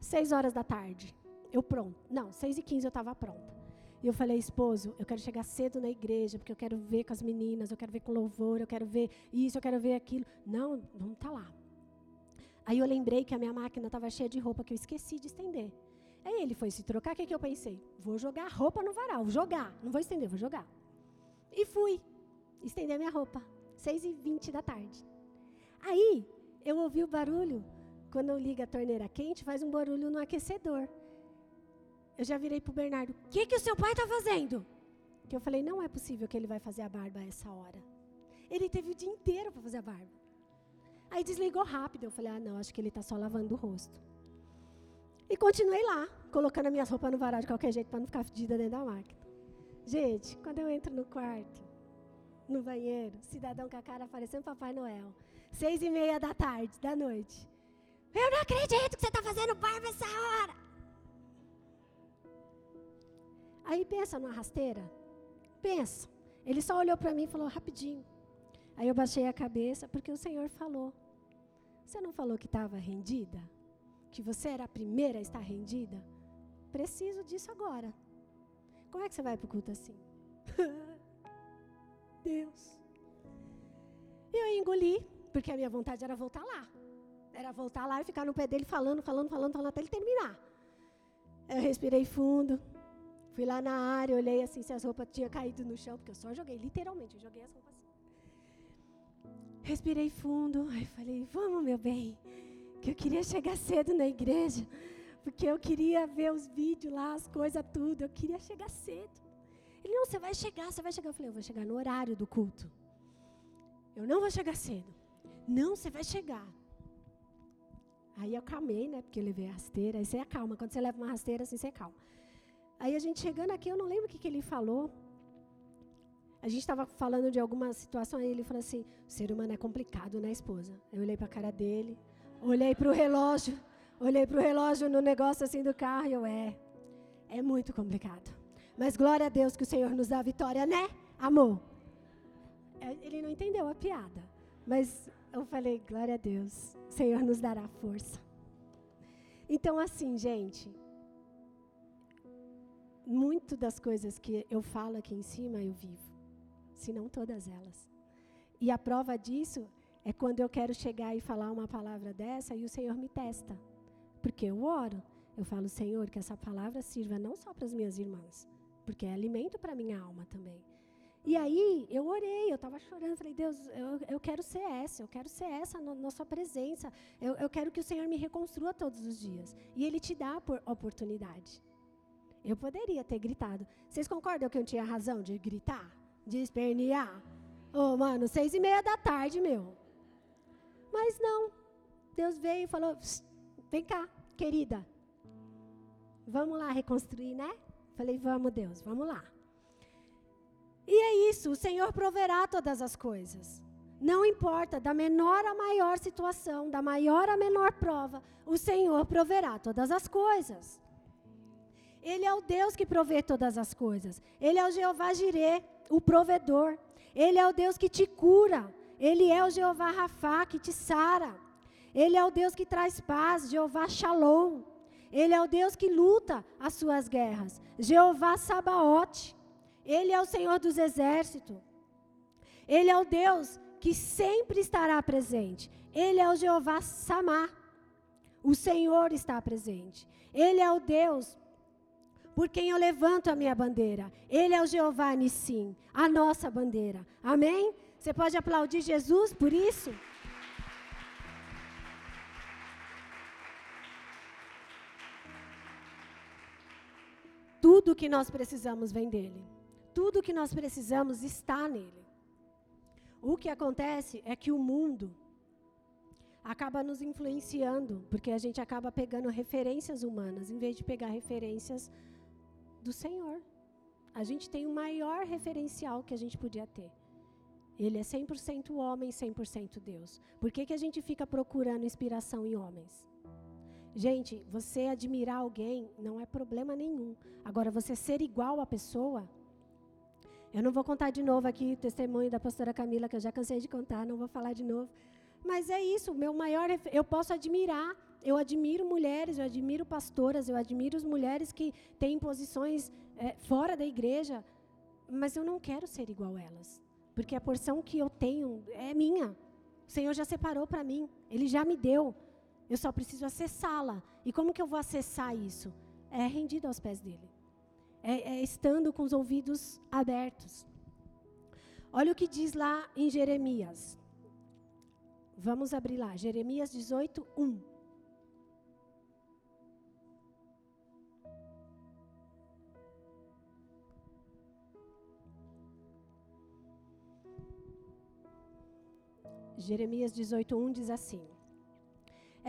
Speaker 1: Seis horas da tarde. Eu pronto. Não, seis e quinze eu estava pronta. E eu falei, esposo, eu quero chegar cedo na igreja, porque eu quero ver com as meninas, eu quero ver com louvor, eu quero ver isso, eu quero ver aquilo. Não, vamos estar tá lá. Aí eu lembrei que a minha máquina estava cheia de roupa que eu esqueci de estender. Aí ele foi se trocar, o que, que eu pensei? Vou jogar roupa no varal, jogar, não vou estender, vou jogar. E fui estender minha roupa, 6 e 20 da tarde. Aí eu ouvi o barulho, quando eu ligo a torneira quente, faz um barulho no aquecedor. Eu já virei para o Bernardo: O que, que o seu pai está fazendo? Que eu falei: Não é possível que ele vai fazer a barba a essa hora. Ele teve o dia inteiro para fazer a barba. Aí desligou rápido. Eu falei: Ah, não, acho que ele está só lavando o rosto. E continuei lá, colocando as minhas roupas no varal de qualquer jeito para não ficar fedida dentro da máquina. Gente, quando eu entro no quarto, no banheiro, cidadão com a cara parecendo Papai Noel. Seis e meia da tarde, da noite. Eu não acredito que você está fazendo barba essa hora. Aí pensa numa rasteira. Pensa. Ele só olhou para mim e falou rapidinho. Aí eu baixei a cabeça porque o Senhor falou. Você não falou que estava rendida? Que você era a primeira a estar rendida? Preciso disso agora. Como é que você vai para o culto assim? [LAUGHS] Deus. E eu engoli, porque a minha vontade era voltar lá. Era voltar lá e ficar no pé dele falando, falando, falando, falando até ele terminar. Eu respirei fundo. Fui lá na área, olhei assim se as roupas tinham caído no chão, porque eu só joguei, literalmente, eu joguei as roupas assim. Respirei fundo, aí falei, vamos meu bem, que eu queria chegar cedo na igreja, porque eu queria ver os vídeos lá, as coisas, tudo, eu queria chegar cedo. Ele, não, você vai chegar, você vai chegar. Eu falei, eu vou chegar no horário do culto. Eu não vou chegar cedo. Não, você vai chegar. Aí eu acalmei, né? Porque eu levei a rasteira. Aí você acalma. Quando você leva uma rasteira, assim, você calma. Aí a gente chegando aqui, eu não lembro o que, que ele falou. A gente estava falando de alguma situação, aí ele falou assim: o ser humano é complicado, né, esposa? Eu olhei para a cara dele, olhei para o relógio, olhei para o relógio no negócio assim do carro, e eu, é, é muito complicado. Mas glória a Deus que o Senhor nos dá a vitória, né, amor? É, ele não entendeu a piada, mas eu falei: glória a Deus, o Senhor nos dará força. Então, assim, gente, muito das coisas que eu falo aqui em cima eu vivo, se não todas elas. E a prova disso é quando eu quero chegar e falar uma palavra dessa e o Senhor me testa. Porque eu oro, eu falo, Senhor, que essa palavra sirva não só para as minhas irmãs, porque é alimento para minha alma também. E aí eu orei, eu estava chorando, falei, Deus, eu, eu quero ser essa, eu quero ser essa no, na sua presença. Eu, eu quero que o Senhor me reconstrua todos os dias. E Ele te dá a oportunidade. Eu poderia ter gritado. Vocês concordam que eu tinha razão de gritar? De espernear? Ô, oh, mano, seis e meia da tarde, meu. Mas não. Deus veio e falou: vem cá, querida. Vamos lá reconstruir, né? Falei: vamos, Deus, vamos lá. E é isso, o Senhor proverá todas as coisas. Não importa, da menor a maior situação, da maior a menor prova, o Senhor proverá todas as coisas. Ele é o Deus que provê todas as coisas. Ele é o Jeová Jireh, o provedor. Ele é o Deus que te cura. Ele é o Jeová Rafá que te sara. Ele é o Deus que traz paz, Jeová Shalom. Ele é o Deus que luta as suas guerras. Jeová Sabaote. Ele é o Senhor dos exércitos. Ele é o Deus que sempre estará presente. Ele é o Jeová Samar. O Senhor está presente. Ele é o Deus por quem eu levanto a minha bandeira. Ele é o Jeová Nissim, a nossa bandeira. Amém? Você pode aplaudir Jesus por isso? Tudo que nós precisamos vem dele. Tudo que nós precisamos está nele. O que acontece é que o mundo acaba nos influenciando, porque a gente acaba pegando referências humanas, em vez de pegar referências do Senhor. A gente tem o maior referencial que a gente podia ter. Ele é 100% homem, 100% Deus. Por que, que a gente fica procurando inspiração em homens? Gente, você admirar alguém não é problema nenhum. Agora, você ser igual à pessoa. Eu não vou contar de novo aqui o testemunho da pastora Camila, que eu já cansei de contar, não vou falar de novo. Mas é isso, meu maior. Eu posso admirar. Eu admiro mulheres, eu admiro pastoras, eu admiro as mulheres que têm posições é, fora da igreja. Mas eu não quero ser igual a elas. Porque a porção que eu tenho é minha. O Senhor já separou para mim. Ele já me deu. Eu só preciso acessá-la. E como que eu vou acessar isso? É rendido aos pés dele. É, é estando com os ouvidos abertos. Olha o que diz lá em Jeremias. Vamos abrir lá. Jeremias 18, 1. Jeremias 18:1 diz assim: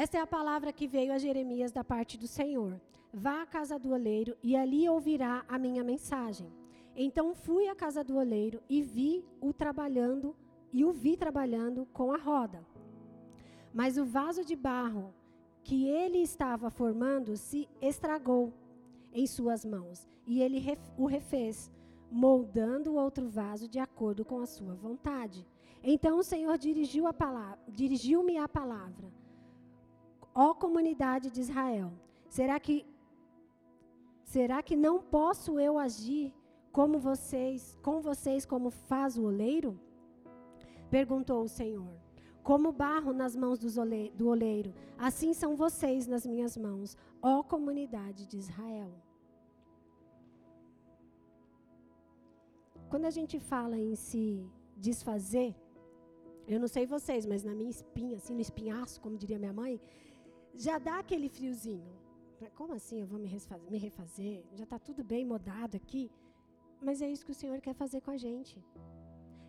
Speaker 1: esta é a palavra que veio a Jeremias da parte do Senhor. Vá à casa do oleiro e ali ouvirá a minha mensagem. Então fui à casa do oleiro e vi o trabalhando e o vi trabalhando com a roda. Mas o vaso de barro que ele estava formando se estragou em suas mãos, e ele o refez, moldando outro vaso de acordo com a sua vontade. Então o Senhor dirigiu a palavra, dirigiu-me a palavra ó comunidade de Israel, será que será que não posso eu agir como vocês, com vocês como faz o oleiro? Perguntou o Senhor. Como barro nas mãos do oleiro, assim são vocês nas minhas mãos, ó comunidade de Israel. Quando a gente fala em se desfazer, eu não sei vocês, mas na minha espinha, assim, no espinhaço, como diria minha mãe, já dá aquele friozinho. Como assim eu vou me refazer? Me refazer? Já está tudo bem modado aqui. Mas é isso que o Senhor quer fazer com a gente.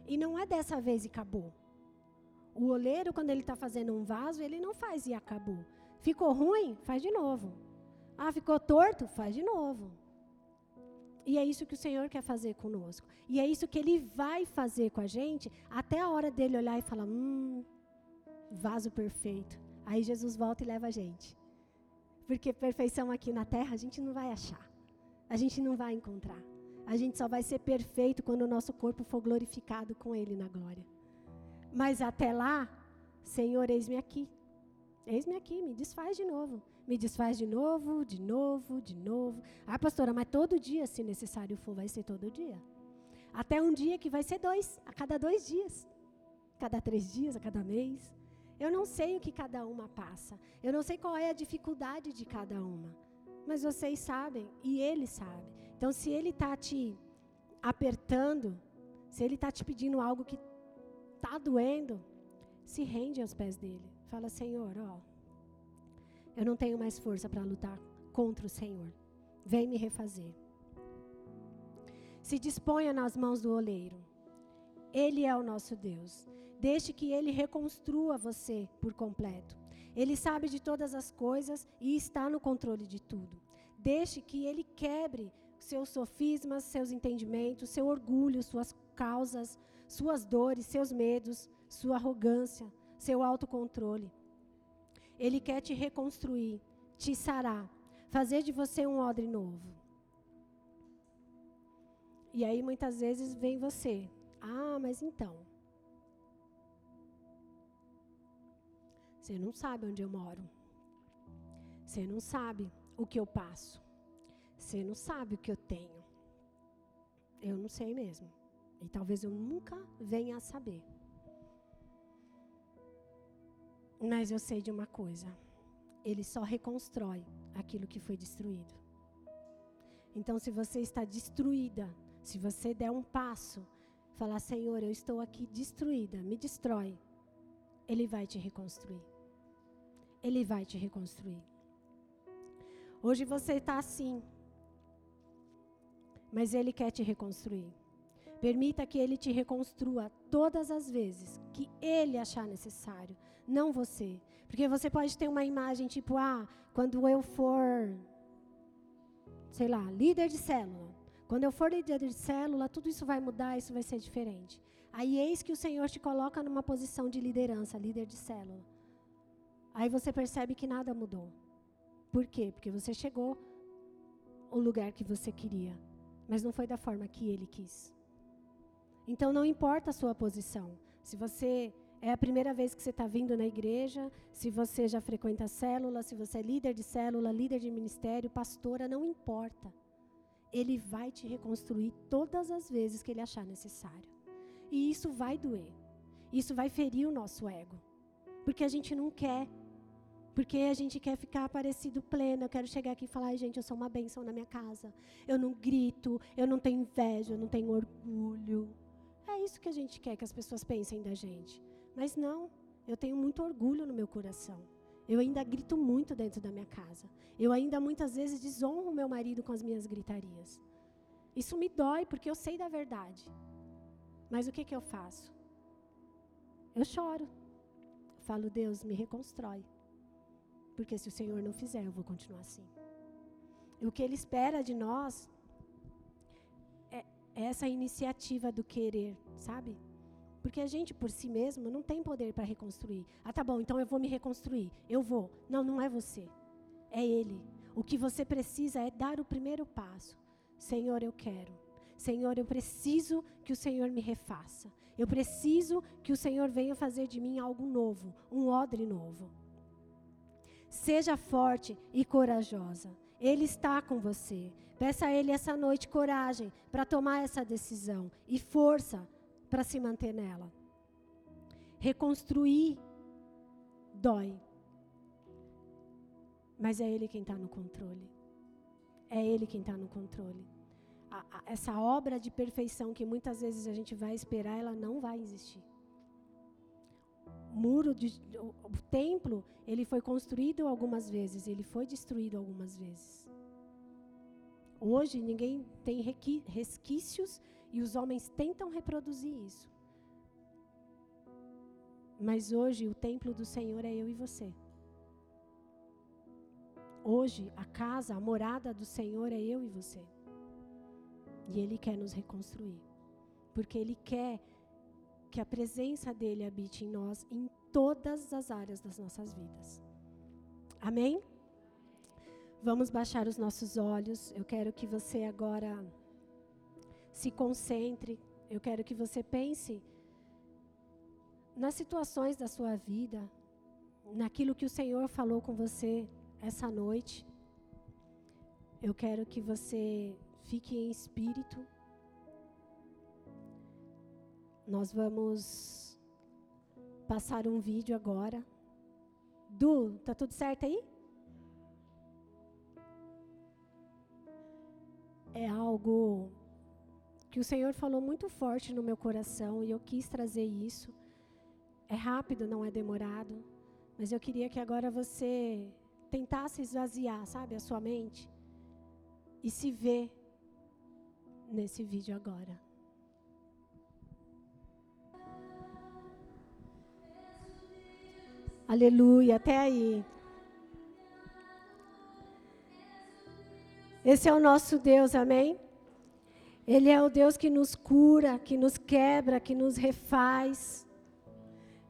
Speaker 1: E não é dessa vez e acabou. O oleiro, quando ele está fazendo um vaso, ele não faz e acabou. Ficou ruim? Faz de novo. Ah, ficou torto? Faz de novo. E é isso que o Senhor quer fazer conosco. E é isso que Ele vai fazer com a gente até a hora dele olhar e falar: hum, vaso perfeito. Aí Jesus volta e leva a gente. Porque perfeição aqui na terra a gente não vai achar. A gente não vai encontrar. A gente só vai ser perfeito quando o nosso corpo for glorificado com Ele na glória. Mas até lá, Senhor, eis-me aqui. Eis-me aqui, me desfaz de novo. Me desfaz de novo, de novo, de novo. Ah, pastora, mas todo dia, se necessário for, vai ser todo dia. Até um dia que vai ser dois, a cada dois dias. Cada três dias, a cada mês. Eu não sei o que cada uma passa. Eu não sei qual é a dificuldade de cada uma. Mas vocês sabem e ele sabe. Então, se ele está te apertando, se ele está te pedindo algo que está doendo, se rende aos pés dele. Fala, Senhor, ó, eu não tenho mais força para lutar contra o Senhor. Vem me refazer. Se disponha nas mãos do oleiro. Ele é o nosso Deus. Deixe que Ele reconstrua você por completo. Ele sabe de todas as coisas e está no controle de tudo. Deixe que Ele quebre seus sofismas, seus entendimentos, seu orgulho, suas causas, suas dores, seus medos, sua arrogância, seu autocontrole. Ele quer te reconstruir, te sarar, fazer de você um odre novo. E aí muitas vezes vem você. Ah, mas então, Você não sabe onde eu moro. Você não sabe o que eu passo. Você não sabe o que eu tenho. Eu não sei mesmo. E talvez eu nunca venha a saber. Mas eu sei de uma coisa: Ele só reconstrói aquilo que foi destruído. Então, se você está destruída, se você der um passo, falar: Senhor, eu estou aqui destruída, me destrói, Ele vai te reconstruir. Ele vai te reconstruir. Hoje você está assim, mas Ele quer te reconstruir. Permita que Ele te reconstrua todas as vezes que Ele achar necessário, não você. Porque você pode ter uma imagem tipo, ah, quando eu for, sei lá, líder de célula. Quando eu for líder de célula, tudo isso vai mudar, isso vai ser diferente. Aí eis que o Senhor te coloca numa posição de liderança, líder de célula. Aí você percebe que nada mudou. Por quê? Porque você chegou ao lugar que você queria, mas não foi da forma que ele quis. Então não importa a sua posição. Se você é a primeira vez que você está vindo na igreja, se você já frequenta a célula, se você é líder de célula, líder de ministério, pastora, não importa. Ele vai te reconstruir todas as vezes que ele achar necessário. E isso vai doer. Isso vai ferir o nosso ego. Porque a gente não quer porque a gente quer ficar parecido pleno. Eu quero chegar aqui e falar, gente, eu sou uma bênção na minha casa. Eu não grito, eu não tenho inveja, eu não tenho orgulho. É isso que a gente quer que as pessoas pensem da gente. Mas não, eu tenho muito orgulho no meu coração. Eu ainda grito muito dentro da minha casa. Eu ainda muitas vezes desonro meu marido com as minhas gritarias. Isso me dói porque eu sei da verdade. Mas o que, que eu faço? Eu choro. Eu falo, Deus, me reconstrói. Porque se o Senhor não fizer, eu vou continuar assim. E o que Ele espera de nós é essa iniciativa do querer, sabe? Porque a gente por si mesmo não tem poder para reconstruir. Ah, tá bom, então eu vou me reconstruir. Eu vou. Não, não é você. É Ele. O que você precisa é dar o primeiro passo. Senhor, eu quero. Senhor, eu preciso que o Senhor me refaça. Eu preciso que o Senhor venha fazer de mim algo novo, um odre novo. Seja forte e corajosa. Ele está com você. Peça a Ele essa noite coragem para tomar essa decisão e força para se manter nela. Reconstruir dói. Mas é Ele quem está no controle. É Ele quem está no controle. A, a, essa obra de perfeição que muitas vezes a gente vai esperar, ela não vai existir muro, de, o, o templo, ele foi construído algumas vezes, ele foi destruído algumas vezes. Hoje ninguém tem resquícios e os homens tentam reproduzir isso. Mas hoje o templo do Senhor é eu e você. Hoje a casa, a morada do Senhor é eu e você. E Ele quer nos reconstruir. Porque Ele quer que a presença dele habite em nós em todas as áreas das nossas vidas. Amém? Vamos baixar os nossos olhos. Eu quero que você agora se concentre. Eu quero que você pense nas situações da sua vida, naquilo que o Senhor falou com você essa noite. Eu quero que você fique em espírito. Nós vamos passar um vídeo agora. Du, tá tudo certo aí? É algo que o Senhor falou muito forte no meu coração e eu quis trazer isso. É rápido, não é demorado, mas eu queria que agora você tentasse esvaziar, sabe, a sua mente e se ver nesse vídeo agora. Aleluia, até aí. Esse é o nosso Deus, amém? Ele é o Deus que nos cura, que nos quebra, que nos refaz.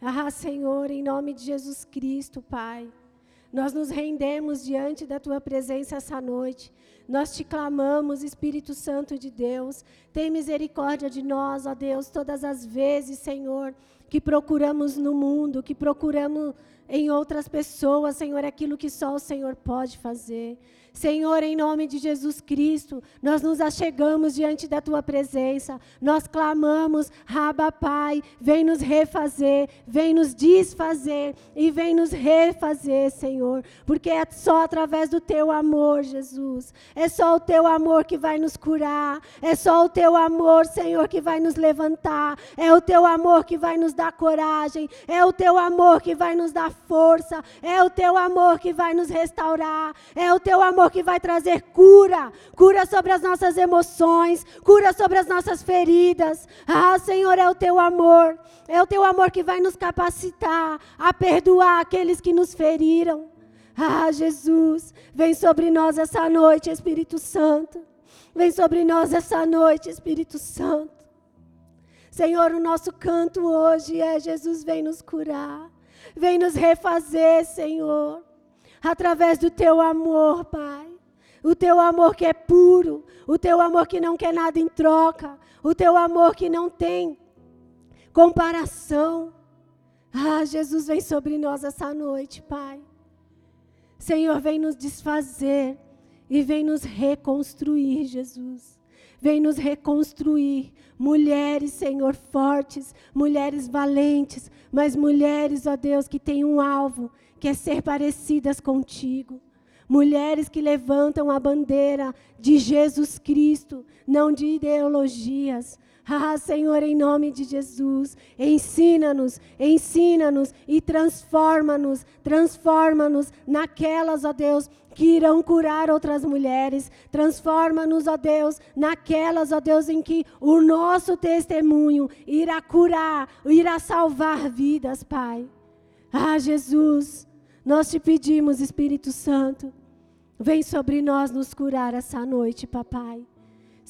Speaker 1: Ah, Senhor, em nome de Jesus Cristo, Pai, nós nos rendemos diante da Tua presença essa noite. Nós te clamamos, Espírito Santo de Deus. Tem misericórdia de nós, ó Deus, todas as vezes, Senhor, que procuramos no mundo, que procuramos em outras pessoas, Senhor, aquilo que só o Senhor pode fazer. Senhor, em nome de Jesus Cristo, nós nos achegamos diante da tua presença, nós clamamos, Raba Pai, vem nos refazer, vem nos desfazer e vem nos refazer, Senhor, porque é só através do teu amor, Jesus, é só o teu amor que vai nos curar, é só o teu amor, Senhor, que vai nos levantar, é o teu amor que vai nos dar coragem, é o teu amor que vai nos dar força, é o teu amor que vai nos restaurar, é o teu amor amor que vai trazer cura, cura sobre as nossas emoções, cura sobre as nossas feridas. Ah, Senhor, é o teu amor, é o teu amor que vai nos capacitar a perdoar aqueles que nos feriram. Ah, Jesus, vem sobre nós essa noite, Espírito Santo. Vem sobre nós essa noite, Espírito Santo. Senhor, o nosso canto hoje é Jesus vem nos curar. Vem nos refazer, Senhor através do teu amor, Pai. O teu amor que é puro, o teu amor que não quer nada em troca, o teu amor que não tem comparação. Ah, Jesus vem sobre nós essa noite, Pai. Senhor, vem nos desfazer e vem nos reconstruir, Jesus. Vem nos reconstruir. Mulheres, Senhor, fortes, mulheres valentes, mas mulheres, ó Deus, que têm um alvo, quer ser parecidas contigo. Mulheres que levantam a bandeira de Jesus Cristo, não de ideologias. Ah, Senhor, em nome de Jesus, ensina-nos, ensina-nos e transforma-nos, transforma-nos naquelas, ó Deus, que irão curar outras mulheres. Transforma-nos, ó Deus, naquelas, ó Deus, em que o nosso testemunho irá curar, irá salvar vidas, Pai. Ah, Jesus, nós te pedimos, Espírito Santo, vem sobre nós nos curar essa noite, papai.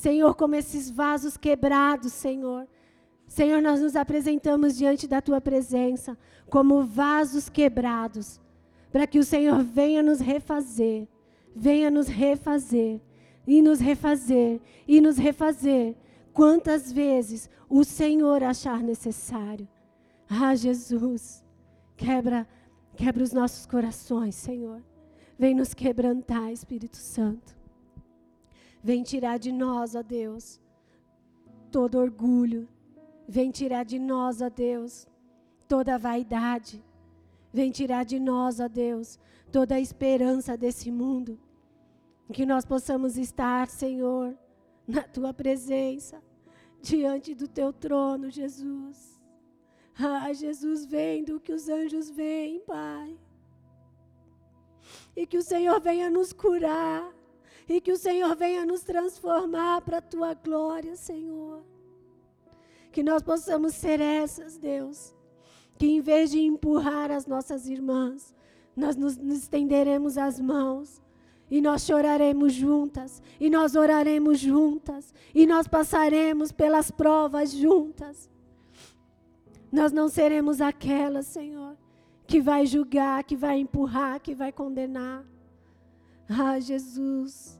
Speaker 1: Senhor, como esses vasos quebrados, Senhor. Senhor, nós nos apresentamos diante da tua presença como vasos quebrados, para que o Senhor venha nos refazer, venha nos refazer, e nos refazer, e nos refazer, quantas vezes o Senhor achar necessário. Ah, Jesus, quebra Quebra os nossos corações, Senhor. Vem nos quebrantar, Espírito Santo. Vem tirar de nós, ó Deus, todo orgulho. Vem tirar de nós, ó Deus, toda vaidade. Vem tirar de nós, ó Deus, toda a esperança desse mundo. Que nós possamos estar, Senhor, na tua presença, diante do teu trono, Jesus. Ah, Jesus, vendo que os anjos veem, Pai. E que o Senhor venha nos curar. E que o Senhor venha nos transformar para a tua glória, Senhor. Que nós possamos ser essas, Deus. Que em vez de empurrar as nossas irmãs, nós nos, nos estenderemos as mãos e nós choraremos juntas, e nós oraremos juntas, e nós passaremos pelas provas juntas. Nós não seremos aquela, Senhor, que vai julgar, que vai empurrar, que vai condenar. Ah, Jesus,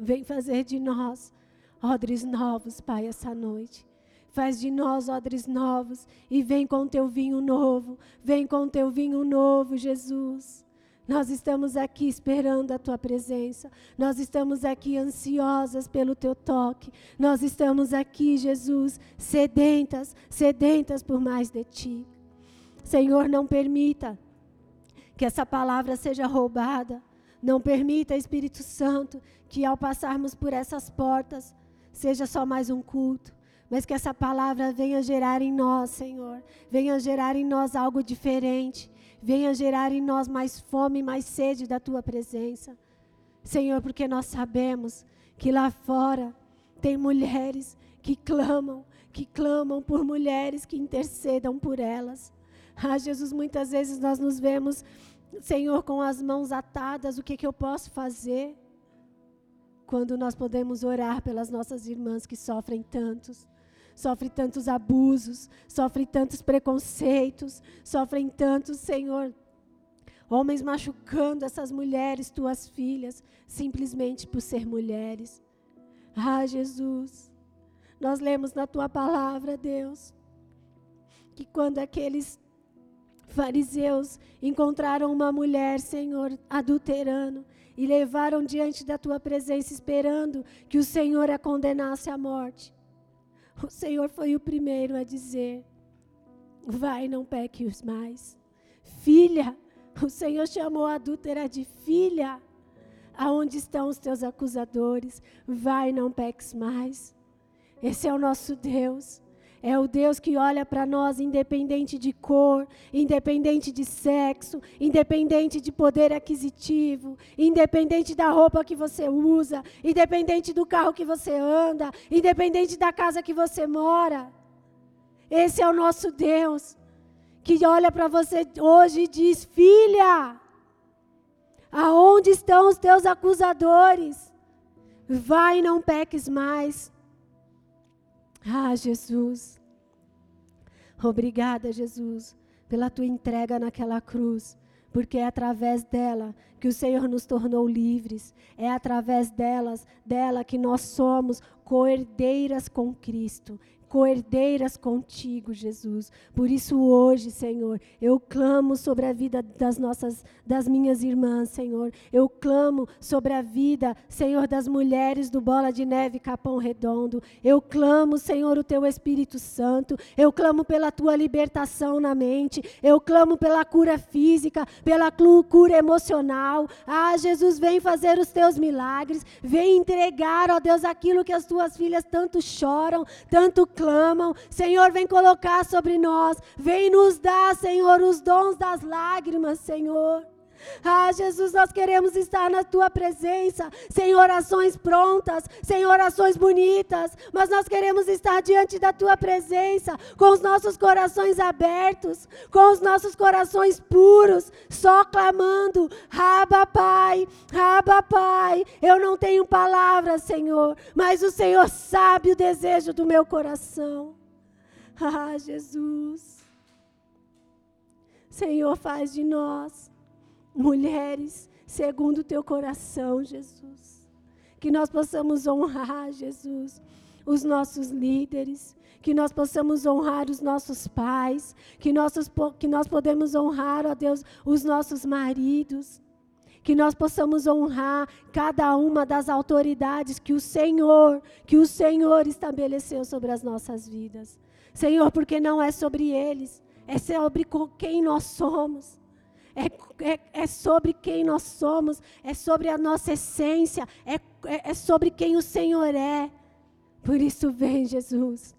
Speaker 1: vem fazer de nós odres novos, Pai, essa noite. Faz de nós odres novos e vem com teu vinho novo. Vem com teu vinho novo, Jesus. Nós estamos aqui esperando a tua presença. Nós estamos aqui ansiosas pelo teu toque. Nós estamos aqui, Jesus, sedentas, sedentas por mais de ti. Senhor, não permita que essa palavra seja roubada. Não permita, Espírito Santo, que ao passarmos por essas portas seja só mais um culto, mas que essa palavra venha gerar em nós, Senhor, venha gerar em nós algo diferente, venha gerar em nós mais fome, mais sede da tua presença. Senhor, porque nós sabemos que lá fora tem mulheres que clamam, que clamam por mulheres que intercedam por elas. Ah, Jesus, muitas vezes nós nos vemos, Senhor, com as mãos atadas, o que, que eu posso fazer? Quando nós podemos orar pelas nossas irmãs que sofrem tantos sofre tantos abusos, sofre tantos preconceitos, sofrem tantos, Senhor, Homens machucando essas mulheres, tuas filhas, simplesmente por ser mulheres. Ah, Jesus, nós lemos na tua palavra, Deus, que quando aqueles fariseus encontraram uma mulher, Senhor, adulterando, e levaram diante da tua presença, esperando que o Senhor a condenasse à morte. O Senhor foi o primeiro a dizer: Vai, não peques mais. Filha, o Senhor chamou a adúltera de filha. Aonde estão os teus acusadores? Vai, não peques mais. Esse é o nosso Deus. É o Deus que olha para nós independente de cor, independente de sexo, independente de poder aquisitivo, independente da roupa que você usa, independente do carro que você anda, independente da casa que você mora. Esse é o nosso Deus que olha para você hoje e diz: Filha, aonde estão os teus acusadores? Vai e não peques mais. Ah, Jesus. Obrigada, Jesus, pela tua entrega naquela cruz, porque é através dela que o Senhor nos tornou livres. É através delas, dela que nós somos coerdeiras com Cristo coerdeiras contigo, Jesus. Por isso hoje, Senhor, eu clamo sobre a vida das nossas das minhas irmãs, Senhor. Eu clamo sobre a vida, Senhor, das mulheres do Bola de Neve Capão Redondo. Eu clamo, Senhor, o teu Espírito Santo. Eu clamo pela tua libertação na mente. Eu clamo pela cura física, pela cura emocional. Ah, Jesus, vem fazer os teus milagres. Vem entregar, ó Deus, aquilo que as tuas filhas tanto choram, tanto clamam. Senhor, vem colocar sobre nós. Vem nos dar, Senhor, os dons das lágrimas, Senhor. Ah, Jesus, nós queremos estar na tua presença, sem orações prontas, sem orações bonitas, mas nós queremos estar diante da tua presença, com os nossos corações abertos, com os nossos corações puros, só clamando: Raba, Pai, Raba, Pai. Eu não tenho palavras, Senhor, mas o Senhor sabe o desejo do meu coração. [LAUGHS] Ah, Jesus. Senhor, faz de nós mulheres segundo o teu coração, Jesus. Que nós possamos honrar, Jesus, os nossos líderes, que nós possamos honrar os nossos pais, que, nossos, que nós podemos honrar, ó Deus, os nossos maridos, que nós possamos honrar cada uma das autoridades que o Senhor, que o Senhor estabeleceu sobre as nossas vidas. Senhor, porque não é sobre eles, é sobre quem nós somos é, é, é sobre quem nós somos, é sobre a nossa essência, é, é, é sobre quem o Senhor é. Por isso, vem, Jesus,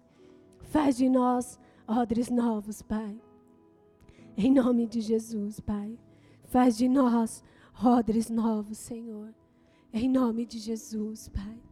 Speaker 1: faz de nós odres novos, Pai. Em nome de Jesus, Pai. Faz de nós odres novos, Senhor. Em nome de Jesus, Pai.